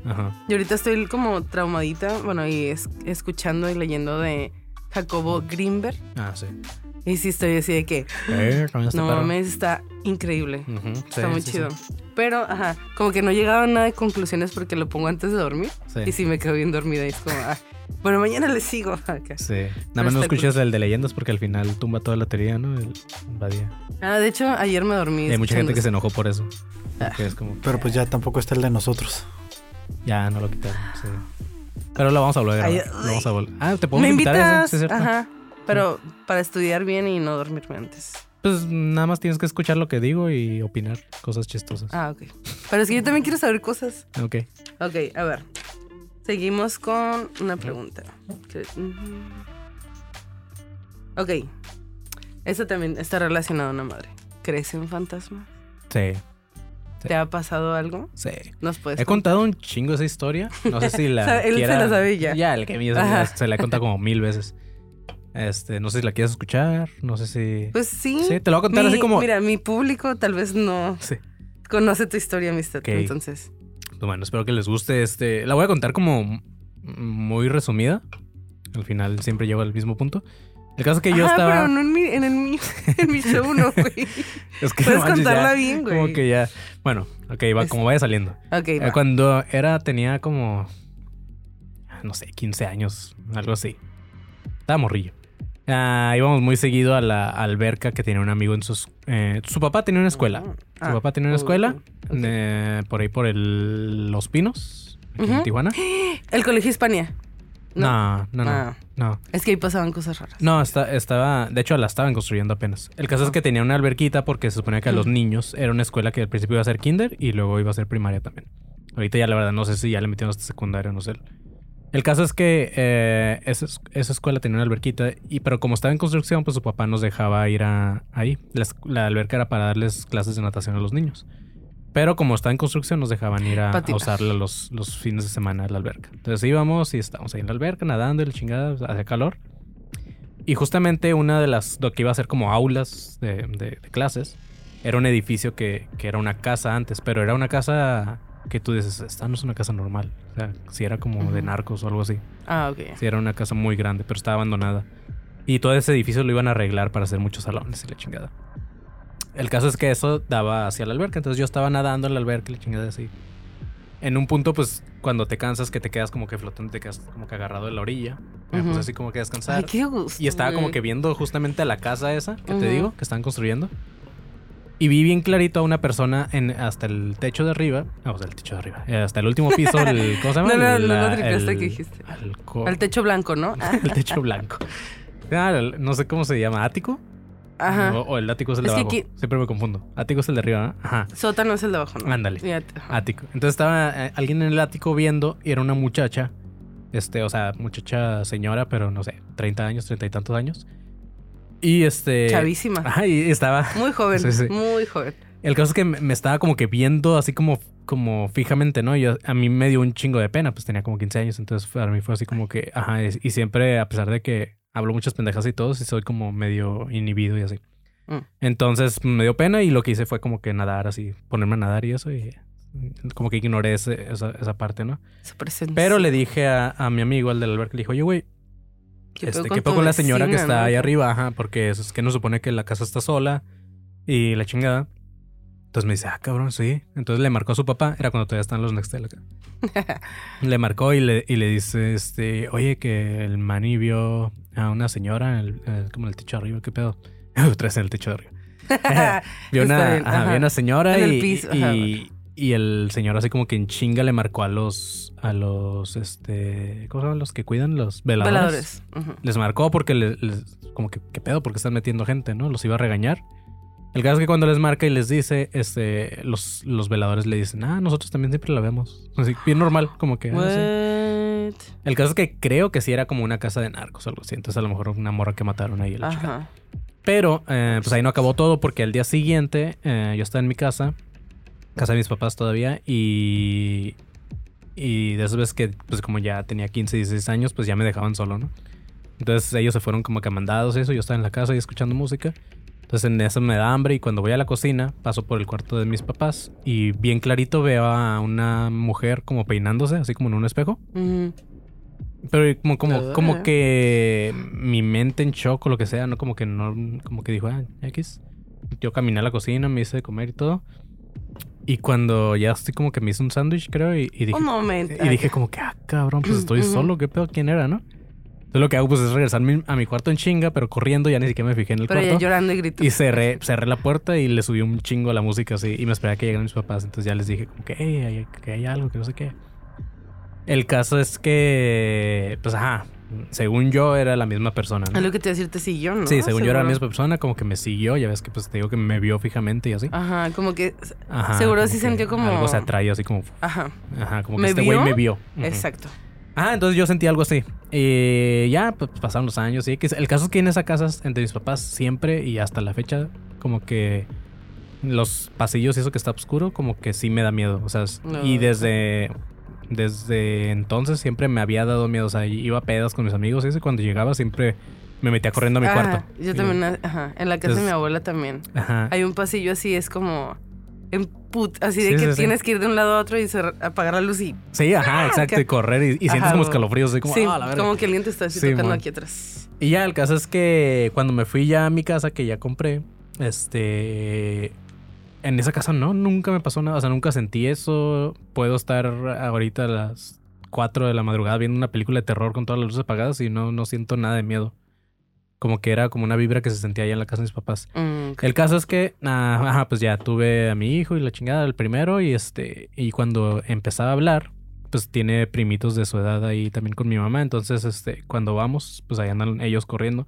[SPEAKER 2] Ajá.
[SPEAKER 1] Y ahorita estoy como traumadita, bueno, y es- escuchando y leyendo de Jacobo Greenberg.
[SPEAKER 2] Ah, sí.
[SPEAKER 1] Y sí estoy así de que,
[SPEAKER 2] Eh, también está
[SPEAKER 1] no mames, está increíble.
[SPEAKER 2] Ujú,
[SPEAKER 1] Está
[SPEAKER 2] sí,
[SPEAKER 1] muy chido. Pero, ajá, como que no llegaba a nada de conclusiones porque lo pongo antes de dormir.
[SPEAKER 2] Sí.
[SPEAKER 1] Y sí me quedo bien dormida y es como, ah, bueno, mañana le sigo acá.
[SPEAKER 2] Sí. Nada más no
[SPEAKER 1] cool.
[SPEAKER 2] escuches el de leyendas porque al final tumba toda la teoría, ¿no? El Badía.
[SPEAKER 1] Ah, de hecho, ayer me dormí.
[SPEAKER 2] Y hay mucha gente que se enojó por eso.
[SPEAKER 1] Ah.
[SPEAKER 2] Que es como,
[SPEAKER 3] Pero pues ya tampoco está el de nosotros.
[SPEAKER 2] ya no lo quitaron. Sí. Pero lo vamos a volver a
[SPEAKER 1] Ay,
[SPEAKER 2] grabar. Lo vamos a volver. Ah, te
[SPEAKER 1] ¿Me
[SPEAKER 2] podemos invitar a ese, sí, es cierto.
[SPEAKER 1] Ajá. Pero para estudiar bien y no dormirme antes.
[SPEAKER 2] Pues nada más tienes que escuchar lo que digo y opinar cosas chistosas.
[SPEAKER 1] Ah, ok. Pero es que yo también quiero saber cosas.
[SPEAKER 2] Ok.
[SPEAKER 1] Ok, a ver. Seguimos con una pregunta. Ok. Esto también está relacionado a una madre. ¿Crees en fantasmas?
[SPEAKER 2] Sí. Sí.
[SPEAKER 1] ¿Te ha pasado algo?
[SPEAKER 2] Sí.
[SPEAKER 1] ¿Nos puedes
[SPEAKER 2] He contado un chingo esa historia. No sé si la.
[SPEAKER 1] O sea, él se la sabe ya.
[SPEAKER 2] Ya, el que me
[SPEAKER 1] Ajá.
[SPEAKER 2] se la he contado como mil veces. Este, no sé si la quieres escuchar. No sé si.
[SPEAKER 1] Pues sí.
[SPEAKER 2] sí, te lo voy a contar
[SPEAKER 1] Mi-
[SPEAKER 2] así como.
[SPEAKER 1] Mira, mi público tal vez no
[SPEAKER 2] Sí.
[SPEAKER 1] conoce tu historia, amistad.
[SPEAKER 2] Ok.
[SPEAKER 1] Entonces.
[SPEAKER 2] Bueno, espero que les guste. Este, la voy a contar como muy resumida. Al final siempre llego al mismo punto. El caso es que yo
[SPEAKER 1] Ajá,
[SPEAKER 2] estaba.
[SPEAKER 1] pero no en mi, en, el en mi show, no, güey.
[SPEAKER 2] Es que
[SPEAKER 1] Puedes
[SPEAKER 2] manches,
[SPEAKER 1] contarla
[SPEAKER 2] ya,
[SPEAKER 1] bien, güey.
[SPEAKER 2] Como que ya. Bueno, ok, va,
[SPEAKER 1] Es-
[SPEAKER 2] como vaya saliendo.
[SPEAKER 1] Ok,
[SPEAKER 2] Eh,
[SPEAKER 1] va.
[SPEAKER 2] Cuando era, tenía como. No sé, 15 años, algo así. Estaba morrillo. Ah, íbamos muy seguido a la alberca que tenía un amigo en sus. eh, su papá tenía una escuela. Su
[SPEAKER 1] Ah,
[SPEAKER 2] papá tenía una escuela eh, por ahí por el, Los Pinos, aquí en. Tijuana.
[SPEAKER 1] El colegio Hispania.
[SPEAKER 2] No, no, no.
[SPEAKER 1] Ah.
[SPEAKER 2] No,
[SPEAKER 1] Es que ahí pasaban cosas raras.
[SPEAKER 2] no está, estaba. De hecho, la estaban construyendo apenas. El caso es que tenía una alberquita porque se suponía que a los niños era una escuela que al principio iba a ser kinder y luego iba a ser primaria también. Ahorita ya la verdad no sé si ya le metieron hasta secundaria, no sé. El caso es que eh, esa, es- esa escuela tenía una alberquita, y, pero como estaba en construcción, pues su papá nos dejaba ir a, ahí. La, alberca era para darles clases de natación a los niños. Pero como estaba en construcción, nos dejaban ir a, a usarla los, los fines de semana a la alberca. Entonces íbamos y estábamos ahí en la alberca nadando y la chingada, hacía calor. Y justamente una de las, lo que iba a ser como aulas de, de- de clases, era un edificio que, que era una casa antes, pero era una casa que tú dices, esta no es una casa normal. O sea, si era como de narcos o algo así.
[SPEAKER 1] Ah, ok.
[SPEAKER 2] Sí, era una casa muy grande, pero estaba abandonada. Y todo ese edificio lo iban a arreglar para hacer muchos salones y la chingada. El caso es que eso daba hacia la alberca. Entonces yo estaba nadando en la alberca y la chingada así. En un punto, pues, cuando te cansas, que te quedas como que flotando, te quedas como que agarrado de la orilla.
[SPEAKER 1] Ujú.
[SPEAKER 2] puse así como que descansar.
[SPEAKER 1] Ay, qué gusto.
[SPEAKER 2] Y estaba como que viendo justamente a la casa esa que te digo, que están construyendo. Y vi bien clarito a una persona en, hasta el techo de arriba. Ah, o sea, el techo de arriba. eh, hasta el último piso, el, ¿cómo se llama?
[SPEAKER 1] No, no,
[SPEAKER 2] El-
[SPEAKER 1] no
[SPEAKER 2] la-
[SPEAKER 1] tripeaste
[SPEAKER 2] el-
[SPEAKER 1] que dijiste.
[SPEAKER 2] el co-
[SPEAKER 1] Al techo blanco, ¿no? Ah,
[SPEAKER 2] el techo blanco. Ah, no sé cómo se llama, ático.
[SPEAKER 1] Ajá.
[SPEAKER 2] O, o el ático es el de
[SPEAKER 1] Es
[SPEAKER 2] abajo. Siempre me confundo. Ático es el de arriba, ¿no? Ajá.
[SPEAKER 1] Sótano es el de abajo, ¿no?
[SPEAKER 2] Ándale. Ático. Entonces estaba eh, alguien en el ático viendo y era una muchacha. Este, o sea, muchacha señora, pero no sé, 30 años, 30 y tantos años. Y este.
[SPEAKER 1] Chavísima.
[SPEAKER 2] Ajá, y estaba.
[SPEAKER 1] Muy joven,
[SPEAKER 2] Sí, sí.
[SPEAKER 1] muy joven.
[SPEAKER 2] El caso es que me estaba como que viendo así como, como fijamente, ¿no? Yo- a mí me dio un chingo de pena, pues tenía como 15 años, entonces para mí fue así como que, ajá, y, y siempre, a pesar de que hablo muchas pendejas y todo, sí soy como medio inhibido y así.
[SPEAKER 1] Mm.
[SPEAKER 2] Entonces me dio pena y lo que hice fue como que nadar así, ponerme a nadar y eso, y como que ignoré ese- esa, esa parte, ¿no? Pero le dije a, a mi amigo, al del alberca, le dijo, oye, güey,
[SPEAKER 1] ¿Qué
[SPEAKER 2] este,
[SPEAKER 1] pedo con
[SPEAKER 2] ¿qué con la señora que está
[SPEAKER 1] no?
[SPEAKER 2] ahí arriba? Ajá, porque eso es que no supone que la casa está sola y la chingada. Entonces me dice, ah, cabrón, sí. Entonces le marcó a su papá, era cuando todavía están los Nextel acá. le marcó y le, y le dice, este, oye, que el mani vio a una señora en el, como en el techo de arriba, ¿qué pedo? Tres en el techo de arriba. vio, una,
[SPEAKER 1] bien,
[SPEAKER 2] ajá,
[SPEAKER 1] ajá.
[SPEAKER 2] vio una señora
[SPEAKER 1] En
[SPEAKER 2] y,
[SPEAKER 1] piso,
[SPEAKER 2] y,
[SPEAKER 1] ajá,
[SPEAKER 2] y el señor así como que en chinga le marcó a los, a los, este, ¿cómo se llaman? Los que cuidan, los veladores.
[SPEAKER 1] Veladores.
[SPEAKER 2] Les marcó porque les, les- como que, ¿qué pedo? Porque están metiendo gente, ¿no? Los iba a regañar. El caso es que cuando les marca y les dice, este, los, los veladores le dicen, ah, nosotros también siempre la vemos. Así, bien normal, como que. El caso es que creo que sí era como una casa de narcos o algo así. Entonces a lo mejor una morra que mataron ahí a la chica.
[SPEAKER 1] Ajá.
[SPEAKER 2] Pero eh, pues ahí no acabó todo porque al día siguiente eh, yo estaba en mi casa, casa de mis papás todavía, y, y de esas veces que pues como ya tenía 15, 16 años, pues ya me dejaban solo, ¿no? Entonces ellos se fueron como que mandados y eso, yo estaba en la casa y escuchando música. Entonces en eso me da hambre y cuando voy a la cocina paso por el cuarto de mis papás y bien clarito veo a una mujer como peinándose, así como en un espejo. Pero como, como,
[SPEAKER 1] Ah.
[SPEAKER 2] como que mi mente en shock o lo que sea, ¿no? Como que no, como que dijo, ah, X. Yo caminé a la cocina, me hice de comer y todo. Y cuando ya estoy como que me hice un sándwich, creo, y, y dije,
[SPEAKER 1] Un momento.
[SPEAKER 2] y dije como que, ah, cabrón, pues estoy
[SPEAKER 1] Ujú.
[SPEAKER 2] solo, ¿qué pedo? ¿Quién era, no? Entonces lo que hago pues es regresar mi- a mi cuarto en chinga, pero corriendo, ya ni siquiera me fijé en el
[SPEAKER 1] Pero
[SPEAKER 2] cuarto.
[SPEAKER 1] llorando y gritando.
[SPEAKER 2] Y cerré, cerré la puerta y le subí un chingo a la música así. Y me esperé a que llegaran mis papás. Entonces ya les dije como que, hey, hay, que hay algo, que no sé qué. El caso es que, pues ajá, según yo era la misma persona. ¿no?
[SPEAKER 1] Es lo que te iba a decir, te siguió, ¿no?
[SPEAKER 2] Sí, según yo era la misma persona, como que me siguió. Ya ves que pues te digo que me vio fijamente y así.
[SPEAKER 1] Ajá, como que.
[SPEAKER 2] Ajá,
[SPEAKER 1] seguro sí
[SPEAKER 2] que
[SPEAKER 1] sintió como-
[SPEAKER 2] Algo se atrae así como...
[SPEAKER 1] Ajá,
[SPEAKER 2] Ajá, como que
[SPEAKER 1] ¿Me
[SPEAKER 2] este güey me vio.
[SPEAKER 1] Exacto.
[SPEAKER 2] Ajá, entonces yo sentí algo así. Y ya, pues pasaron los años. Y X. el caso es que en esa casa, entre mis papás, siempre y hasta la fecha, como que los pasillos y eso que está oscuro, como que sí me da miedo. O sea,
[SPEAKER 1] No.
[SPEAKER 2] y desde, desde entonces siempre me había dado miedo. O sea, iba a pedas con mis amigos y eso. Cuando llegaba siempre me metía corriendo a mi
[SPEAKER 1] Ajá,
[SPEAKER 2] cuarto.
[SPEAKER 1] Yo
[SPEAKER 2] Y-
[SPEAKER 1] también, ajá. En la casa de mi abuela también.
[SPEAKER 2] Ajá.
[SPEAKER 1] Hay un pasillo así, es como. em- put, así de
[SPEAKER 2] Sí,
[SPEAKER 1] que
[SPEAKER 2] sí, sí.
[SPEAKER 1] tienes que ir de un lado a otro y apagar la luz y
[SPEAKER 2] Sí, ajá, exacto.
[SPEAKER 1] que-
[SPEAKER 2] Y correr y, y sientes
[SPEAKER 1] Ajá,
[SPEAKER 2] como
[SPEAKER 1] güey.
[SPEAKER 2] escalofríos. Así como,
[SPEAKER 1] sí,
[SPEAKER 2] "Ah, la verga".
[SPEAKER 1] como que alguien te está así
[SPEAKER 2] Sí,
[SPEAKER 1] tocando
[SPEAKER 2] mon.
[SPEAKER 1] aquí atrás.
[SPEAKER 2] Y ya, el caso es que cuando me fui ya a mi casa, que ya compré, este. En esa casa no, nunca me pasó nada. O sea, nunca sentí eso. Puedo estar ahorita a las 4 de la madrugada viendo una película de terror con todas las luces apagadas y no, no siento nada de miedo. Como que era como una vibra que se sentía allá en la casa de mis papás.
[SPEAKER 1] Mm.
[SPEAKER 2] El caso es que, ah, ajá, pues ya tuve a mi hijo y la chingada, el primero, y este, y cuando empezaba a hablar, pues tiene primitos de su edad ahí también con mi mamá. Entonces, este, cuando vamos, pues ahí andan ellos corriendo.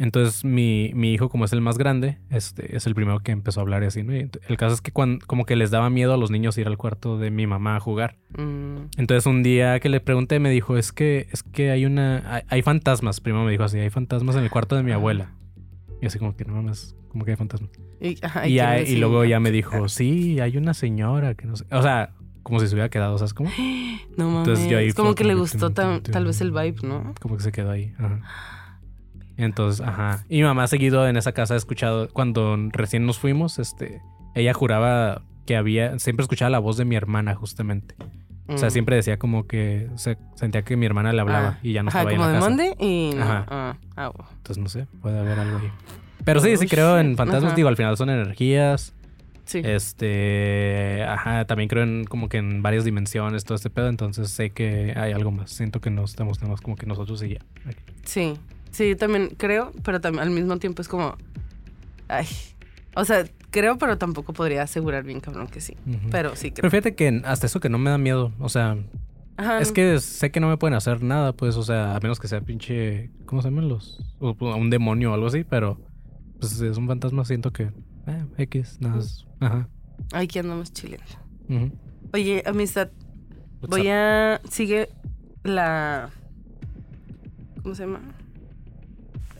[SPEAKER 2] Entonces, mi, mi hijo, como es el más grande, este, es el primero que empezó a hablar y así, ¿no? Y el caso es que cuando, como que les daba miedo a los niños ir al cuarto de mi mamá a jugar.
[SPEAKER 1] Mm,
[SPEAKER 2] Entonces un día que le pregunté me dijo, es que, es que hay una, hay, hay fantasmas. Primero me dijo así, hay fantasmas en el cuarto de mi abuela. Y así como que no mames, como que hay fantasmas.
[SPEAKER 1] y, ajá,
[SPEAKER 2] Y, luego ya me
[SPEAKER 1] ah,
[SPEAKER 2] dijo, sí, hay una señora que no sé. O sea, como si se hubiera quedado, ¿sabes cómo?
[SPEAKER 1] No mames.
[SPEAKER 2] Entonces yo ahí
[SPEAKER 1] es como que le gustó tal vez el vibe, ¿no?
[SPEAKER 2] Como que se quedó ahí. Ajá. Entonces, ajá. Y mi mamá ha seguido en esa casa, ha escuchado, cuando recién nos fuimos, este, ella juraba que había, siempre escuchaba la voz de mi hermana justamente. O sea,
[SPEAKER 1] Mm.
[SPEAKER 2] siempre decía como que se sentía que mi hermana le hablaba
[SPEAKER 1] Ah,
[SPEAKER 2] y ya no
[SPEAKER 1] Ajá,
[SPEAKER 2] estaba ahí en
[SPEAKER 1] como
[SPEAKER 2] la
[SPEAKER 1] de
[SPEAKER 2] casa.
[SPEAKER 1] Y no.
[SPEAKER 2] Ajá.
[SPEAKER 1] Ah, ah.
[SPEAKER 2] Entonces no sé, puede haber algo ahí. Pero sí, sí
[SPEAKER 1] Oh,
[SPEAKER 2] creo en fantasmas,
[SPEAKER 1] Ajá.
[SPEAKER 2] digo, al final son energías.
[SPEAKER 1] Sí.
[SPEAKER 2] Este, ajá, también creo en como que en varias dimensiones, todo este pedo, entonces sé que hay algo más. Siento que no estamos nada más como que nosotros y ya.
[SPEAKER 1] Sí, sí, yo también creo, pero también al mismo tiempo es como, ay, o sea, creo, pero tampoco podría asegurar bien, cabrón, que sí. Pero sí
[SPEAKER 2] Pero
[SPEAKER 1] creo.
[SPEAKER 2] fíjate que hasta eso que no me da miedo, o sea,
[SPEAKER 1] Ajá,
[SPEAKER 2] es que sé que no me pueden hacer nada, pues, o sea, a menos que sea pinche, ¿cómo se llaman los? O- un demonio o algo así, pero pues es un fantasma, siento que, eh, X, nada, más. ajá.
[SPEAKER 1] Aquí andamos chileando.
[SPEAKER 2] ujú.
[SPEAKER 1] Oye, amistad,
[SPEAKER 2] What's
[SPEAKER 1] voy
[SPEAKER 2] up?
[SPEAKER 1] a. Sigue la. ¿Cómo se llama?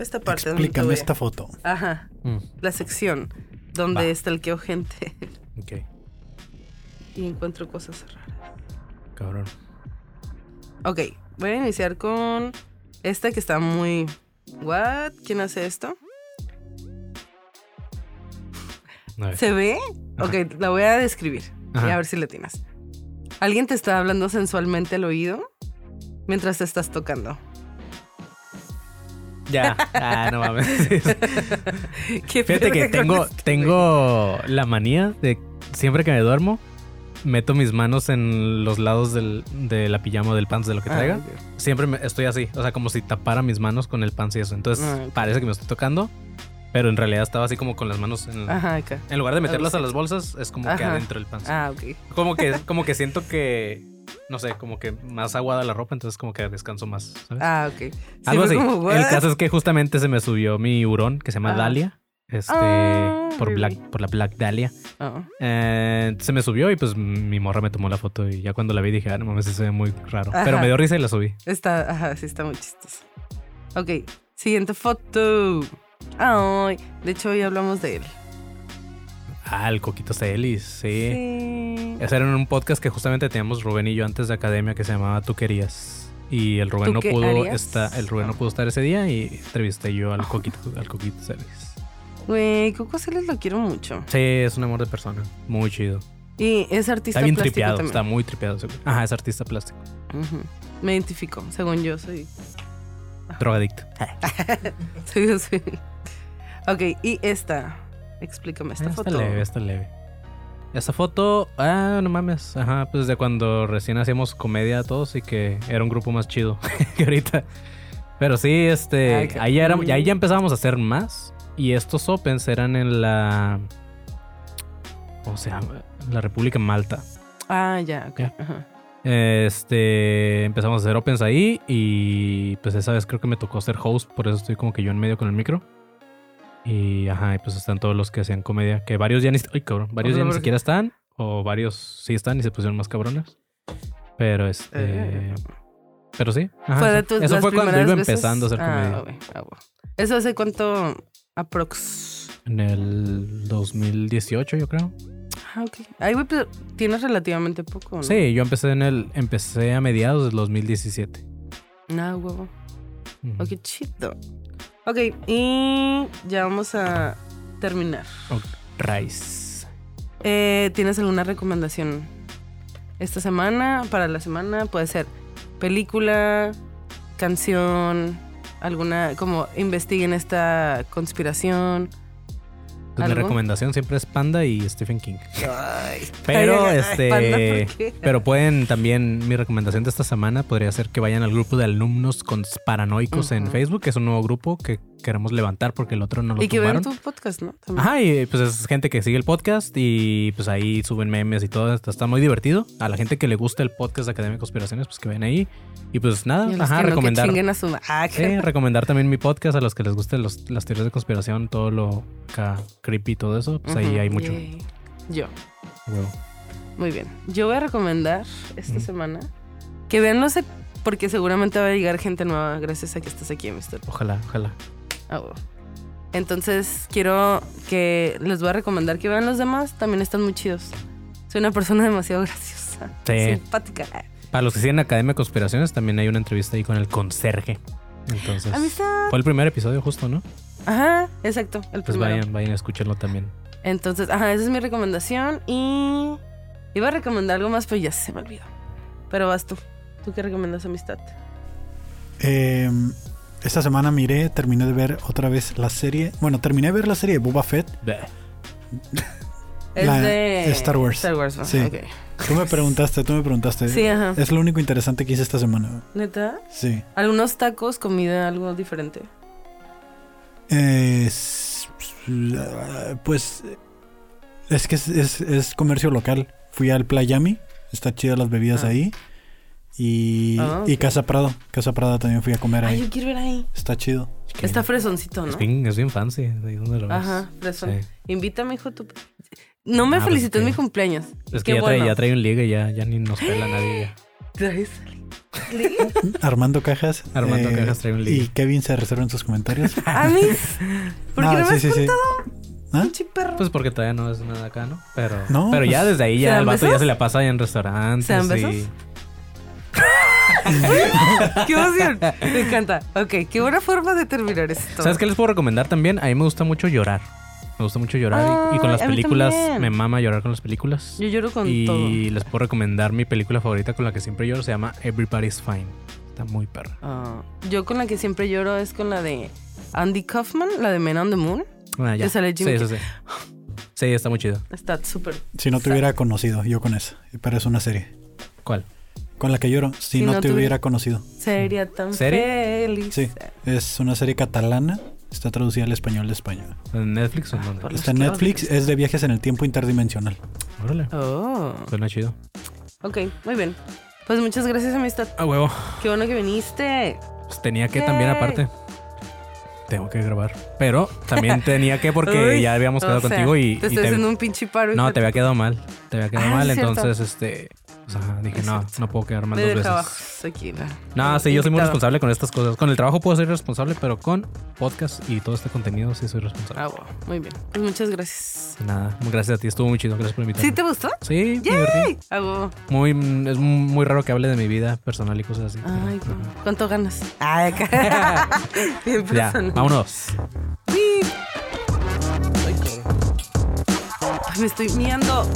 [SPEAKER 1] Esta parte donde te
[SPEAKER 3] Explícame
[SPEAKER 1] a-
[SPEAKER 3] esta foto.
[SPEAKER 1] Ajá,
[SPEAKER 2] Mm,
[SPEAKER 1] la sección donde
[SPEAKER 2] Va.
[SPEAKER 1] estalqueo gente
[SPEAKER 2] ok,
[SPEAKER 1] y encuentro cosas raras.
[SPEAKER 2] cabrón.
[SPEAKER 1] Ok, voy a iniciar con esta que está muy. ¿What? ¿Quién hace esto? ¿Se ve?
[SPEAKER 2] Ajá.
[SPEAKER 1] Ok, la voy a describir.
[SPEAKER 2] Ajá.
[SPEAKER 1] Y a ver si le tienes. Alguien te está hablando sensualmente al oído mientras te estás tocando.
[SPEAKER 2] Ya, ah, no mames.
[SPEAKER 1] ¿Qué
[SPEAKER 2] Fíjate que tengo, tengo la manía de siempre que me duermo, meto mis manos en los lados del, de la pijama o del pants de lo que
[SPEAKER 1] Ah,
[SPEAKER 2] traiga. Siempre me- estoy así, o sea, como si tapara mis manos con el pants y eso. Entonces
[SPEAKER 1] Ah,
[SPEAKER 2] parece que me estoy tocando, pero en realidad estaba así como con las manos en,
[SPEAKER 1] Ajá, acá.
[SPEAKER 2] en lugar de meterlas a las bolsas, es como que adentro del pants.
[SPEAKER 1] Ah, ok.
[SPEAKER 2] Como que, como que siento que, no sé, como que más aguada la ropa, entonces como que descanso más, ¿sabes?
[SPEAKER 1] Ah, ok.
[SPEAKER 2] Algo así.
[SPEAKER 1] como,
[SPEAKER 2] el caso es que justamente se me subió mi hurón que se llama
[SPEAKER 1] Ah.
[SPEAKER 2] Dalia. Este,
[SPEAKER 1] Ah,
[SPEAKER 2] por? Black, por la Black Dahlia.
[SPEAKER 1] Ah,
[SPEAKER 2] Eh, se me subió y pues mi morra me tomó la foto y ya cuando la vi dije, ah, no mames, se ve muy raro.
[SPEAKER 1] Ajá.
[SPEAKER 2] Pero me dio risa y la subí.
[SPEAKER 1] está, ajá, sí, está muy chistoso. Ok, siguiente foto. Ay, de hecho hoy hablamos de él.
[SPEAKER 2] Ah, el Coquito Celis, sí.
[SPEAKER 1] Sí.
[SPEAKER 2] Ese era un podcast que justamente teníamos Rubén y yo antes de academia que se llamaba Tú querías. Y el Rubén
[SPEAKER 1] ¿Tú
[SPEAKER 2] no pudo estar, el Rubén no pudo estar ese día y entrevisté yo al Coquito, al Coquito Celis.
[SPEAKER 1] Güey, Coco Celis lo quiero mucho.
[SPEAKER 2] Sí, es un amor de persona. Muy chido.
[SPEAKER 1] Y es artista
[SPEAKER 2] Está bien
[SPEAKER 1] plástico
[SPEAKER 2] tripeado,
[SPEAKER 1] también.
[SPEAKER 2] está muy tripeado. Ajá, es artista plástico.
[SPEAKER 1] Me identifico, según yo soy.
[SPEAKER 2] Drogadicto.
[SPEAKER 1] soy, soy- Ok, y esta. Explícame esta
[SPEAKER 2] Ah,
[SPEAKER 1] foto.
[SPEAKER 2] Está leve, está leve. Esta foto, ah, no mames. Ajá, pues de cuando recién hacíamos comedia todos y que era un grupo más chido que ahorita. Pero sí, este,
[SPEAKER 1] Ay,
[SPEAKER 2] ahí, ya era-
[SPEAKER 1] cool.
[SPEAKER 2] ahí ya empezábamos a hacer más. Y estos Opens eran en la. ¿Cómo se llama? La República Malta.
[SPEAKER 1] Ah, ya, ok. Ajá.
[SPEAKER 2] Este, empezamos a hacer Opens ahí. Y pues esa vez creo que me tocó ser host. Por eso estoy como que yo en medio con el micro. Y ajá, y pues están todos los que hacían comedia. Que varios ya ni, ay, cabrón, varios ya ni siquiera están. O varios sí están y se pusieron más cabrones. Pero este.
[SPEAKER 1] Eh.
[SPEAKER 2] Pero sí. ajá,
[SPEAKER 1] Fue de
[SPEAKER 2] eso-
[SPEAKER 1] tus
[SPEAKER 2] Eso fue cuando
[SPEAKER 1] primeras
[SPEAKER 2] iba
[SPEAKER 1] veces?
[SPEAKER 2] empezando a hacer
[SPEAKER 1] Ah,
[SPEAKER 2] comedia.
[SPEAKER 1] ok, ah, bueno. ¿Eso hace cuánto aprox?
[SPEAKER 2] En el 2018, yo creo.
[SPEAKER 1] Ah, ok. Ay, güey, pero tienes relativamente poco, ¿no?
[SPEAKER 2] Sí, yo empecé en el. Empecé a mediados del 2017.
[SPEAKER 1] Ah, huevo. Oh, qué chido. Ok, y ya vamos a terminar.
[SPEAKER 2] Rice.
[SPEAKER 1] eh, ¿tienes alguna recomendación esta semana? Para la semana puede ser película, canción, alguna, como investiguen esta conspiración.
[SPEAKER 2] Pues mi recomendación siempre es Panda y Stephen King.
[SPEAKER 1] Ay,
[SPEAKER 2] Pero
[SPEAKER 1] ay,
[SPEAKER 2] este pero pueden también mi recomendación de esta semana podría ser que vayan al grupo de alumnos con paranoicos en. Facebook, que es un nuevo grupo que queremos levantar porque el otro no lo
[SPEAKER 1] Y que
[SPEAKER 2] tumbaron.
[SPEAKER 1] tu podcast, ¿no? También.
[SPEAKER 2] Ajá, y pues es gente que sigue el podcast y pues ahí suben memes y todo. Está, está muy divertido. A la gente que le gusta el podcast de Academia de Conspiraciones, pues que ven ahí. Y pues nada,
[SPEAKER 1] Y
[SPEAKER 2] ajá,
[SPEAKER 1] no,
[SPEAKER 2] recomendar.
[SPEAKER 1] a su- Ah,
[SPEAKER 2] recomendar también mi podcast a los que les gusten los- las teorías de conspiración, todo lo acá creepy y todo eso. Pues ahí hay mucho.
[SPEAKER 1] yay. Yo. Muy bien. Yo voy a recomendar esta semana que vean, no sé, porque seguramente va a llegar gente nueva gracias a que estás aquí, Mr.
[SPEAKER 2] Ojalá, ojalá.
[SPEAKER 1] Bueno. Entonces, quiero que les voy a recomendar que vean los demás. También están muy chidos. Soy una persona demasiado graciosa.
[SPEAKER 2] Sí.
[SPEAKER 1] Simpática.
[SPEAKER 2] Para los que siguen Academia de Conspiraciones, también hay una entrevista ahí con el conserje. Entonces,
[SPEAKER 1] Amistad.
[SPEAKER 2] fue el primer episodio justo, ¿no?
[SPEAKER 1] Ajá, exacto. El
[SPEAKER 2] Pues
[SPEAKER 1] primero.
[SPEAKER 2] vayan, vayan a escucharlo también.
[SPEAKER 1] Entonces, ajá, esa es mi recomendación. Y iba a recomendar algo más, pero ya se me olvidó. Pero vas tú. ¿Tú qué recomiendas, amistad?
[SPEAKER 3] Eh, esta semana miré, terminé de ver otra vez la serie. Bueno, terminé de ver la serie de Boba Fett.
[SPEAKER 1] Es
[SPEAKER 3] La-
[SPEAKER 1] de
[SPEAKER 3] Star Wars.
[SPEAKER 1] Star Wars, ¿no?
[SPEAKER 3] Sí. Tú me preguntaste, tú me preguntaste.
[SPEAKER 1] Sí, ajá.
[SPEAKER 3] Es lo único interesante que hice esta semana.
[SPEAKER 1] ¿Neta?
[SPEAKER 3] Sí.
[SPEAKER 1] ¿Algunos tacos, comida, algo diferente?
[SPEAKER 3] Eh, pues es que es, es- es comercio local. Fui al Playami, está chido las bebidas
[SPEAKER 1] Ah.
[SPEAKER 3] ahí. Y,
[SPEAKER 1] Ah,
[SPEAKER 3] y. Casa Prado. Casa Prado también fui a comer
[SPEAKER 1] Ay,
[SPEAKER 3] ahí.
[SPEAKER 1] yo quiero ver ahí.
[SPEAKER 3] Está chido.
[SPEAKER 2] Que
[SPEAKER 1] Está fresoncito, ¿no?
[SPEAKER 2] Es bien, es bien fancy. ¿De dónde lo ves?
[SPEAKER 1] Ajá, fresón.
[SPEAKER 2] Sí.
[SPEAKER 1] Invítame, hijo. Tu... No me
[SPEAKER 2] Ah, pues
[SPEAKER 1] felicitó en mi cumpleaños.
[SPEAKER 2] Es que
[SPEAKER 1] Qué
[SPEAKER 2] ya, trae,
[SPEAKER 1] bueno.
[SPEAKER 2] ya trae un ligue, ya, ya ni nos pela nadie. ya.
[SPEAKER 1] ¿Traes?
[SPEAKER 3] Armando Cajas. eh,
[SPEAKER 2] Armando Cajas trae un ligue.
[SPEAKER 3] Y Kevin se reserva en sus comentarios.
[SPEAKER 1] ¿A mí? ¿Por qué no, me
[SPEAKER 3] sí,
[SPEAKER 1] has
[SPEAKER 3] sí, sí.
[SPEAKER 1] contado?
[SPEAKER 3] ¿Ah?
[SPEAKER 2] Pues porque todavía no es nada acá, ¿no? Pero,
[SPEAKER 3] No,
[SPEAKER 2] pero
[SPEAKER 3] pues,
[SPEAKER 2] ya desde ahí
[SPEAKER 1] ¿se
[SPEAKER 2] ya el vato ya se la pasa en restaurantes.
[SPEAKER 1] ¿Se dan
[SPEAKER 2] y-?
[SPEAKER 1] ¡Qué emoción! Me encanta. Ok, qué buena forma de terminar esto.
[SPEAKER 2] ¿Sabes qué les puedo recomendar también? A mí me gusta mucho llorar. Me gusta mucho llorar y- y, con las películas me mama llorar con las películas.
[SPEAKER 1] Yo lloro con
[SPEAKER 2] y
[SPEAKER 1] todo.
[SPEAKER 2] les puedo recomendar mi película favorita con la que siempre lloro. Se llama Everybody's Fine. Está muy perra.
[SPEAKER 1] Ah, yo con la que siempre lloro es con la de Andy Kaufman, la de Men on the Moon.
[SPEAKER 2] Ah, ya.
[SPEAKER 1] ¿Te sale Jimmy
[SPEAKER 2] sí, sí, sí. Sí, está muy chido.
[SPEAKER 1] Está súper.
[SPEAKER 3] Si no te hubiera conocido, yo con esa. Pero es una serie.
[SPEAKER 2] ¿Cuál?
[SPEAKER 3] Con la que lloro, si,
[SPEAKER 1] Si
[SPEAKER 3] no,
[SPEAKER 1] no
[SPEAKER 3] te hubiera conocido.
[SPEAKER 1] Sería tan
[SPEAKER 2] ¿Serie?
[SPEAKER 1] feliz.
[SPEAKER 3] Sí, es una serie catalana. Está traducida al español de España.
[SPEAKER 2] ¿En Netflix o en dónde?
[SPEAKER 1] por-
[SPEAKER 3] Está en Netflix, es de viajes en el tiempo interdimensional.
[SPEAKER 2] Órale.
[SPEAKER 1] Oh.
[SPEAKER 2] Suena chido.
[SPEAKER 1] Ok, muy bien. Pues muchas gracias, amistad.
[SPEAKER 2] A huevo.
[SPEAKER 1] Qué bueno que viniste.
[SPEAKER 2] Pues tenía que también aparte. Tengo que grabar. Pero también tenía que porque
[SPEAKER 1] Uy,
[SPEAKER 2] ya habíamos quedado
[SPEAKER 1] o sea,
[SPEAKER 2] contigo y,
[SPEAKER 1] Te
[SPEAKER 2] y
[SPEAKER 1] estoy
[SPEAKER 2] te-
[SPEAKER 1] haciendo un pinche paro.
[SPEAKER 2] No, te había quedado mal. Te había quedado
[SPEAKER 1] Ah,
[SPEAKER 2] mal, entonces este. O sea, dije, no, no puedo quedar mal
[SPEAKER 1] Me
[SPEAKER 2] dos veces.
[SPEAKER 1] abajo aquí. la-
[SPEAKER 2] No, sí, yo soy muy responsable con estas cosas. Con el trabajo puedo ser responsable, pero con podcast y todo este contenido sí soy responsable.
[SPEAKER 1] Ah, wow. Muy bien. Pues muchas gracias.
[SPEAKER 2] Nada, gracias a ti, estuvo muy chido. Gracias por invitarme.
[SPEAKER 1] ¿Sí te gustó?
[SPEAKER 2] Sí, divertí.
[SPEAKER 1] Ah, wow.
[SPEAKER 2] Muy, es muy raro que hable de mi vida personal y cosas así. pero-
[SPEAKER 1] Ay,
[SPEAKER 2] Ajá.
[SPEAKER 1] ¿cuánto ganas? Ay, acá. Bien
[SPEAKER 2] Ya, vámonos.
[SPEAKER 1] Ay, me estoy miando.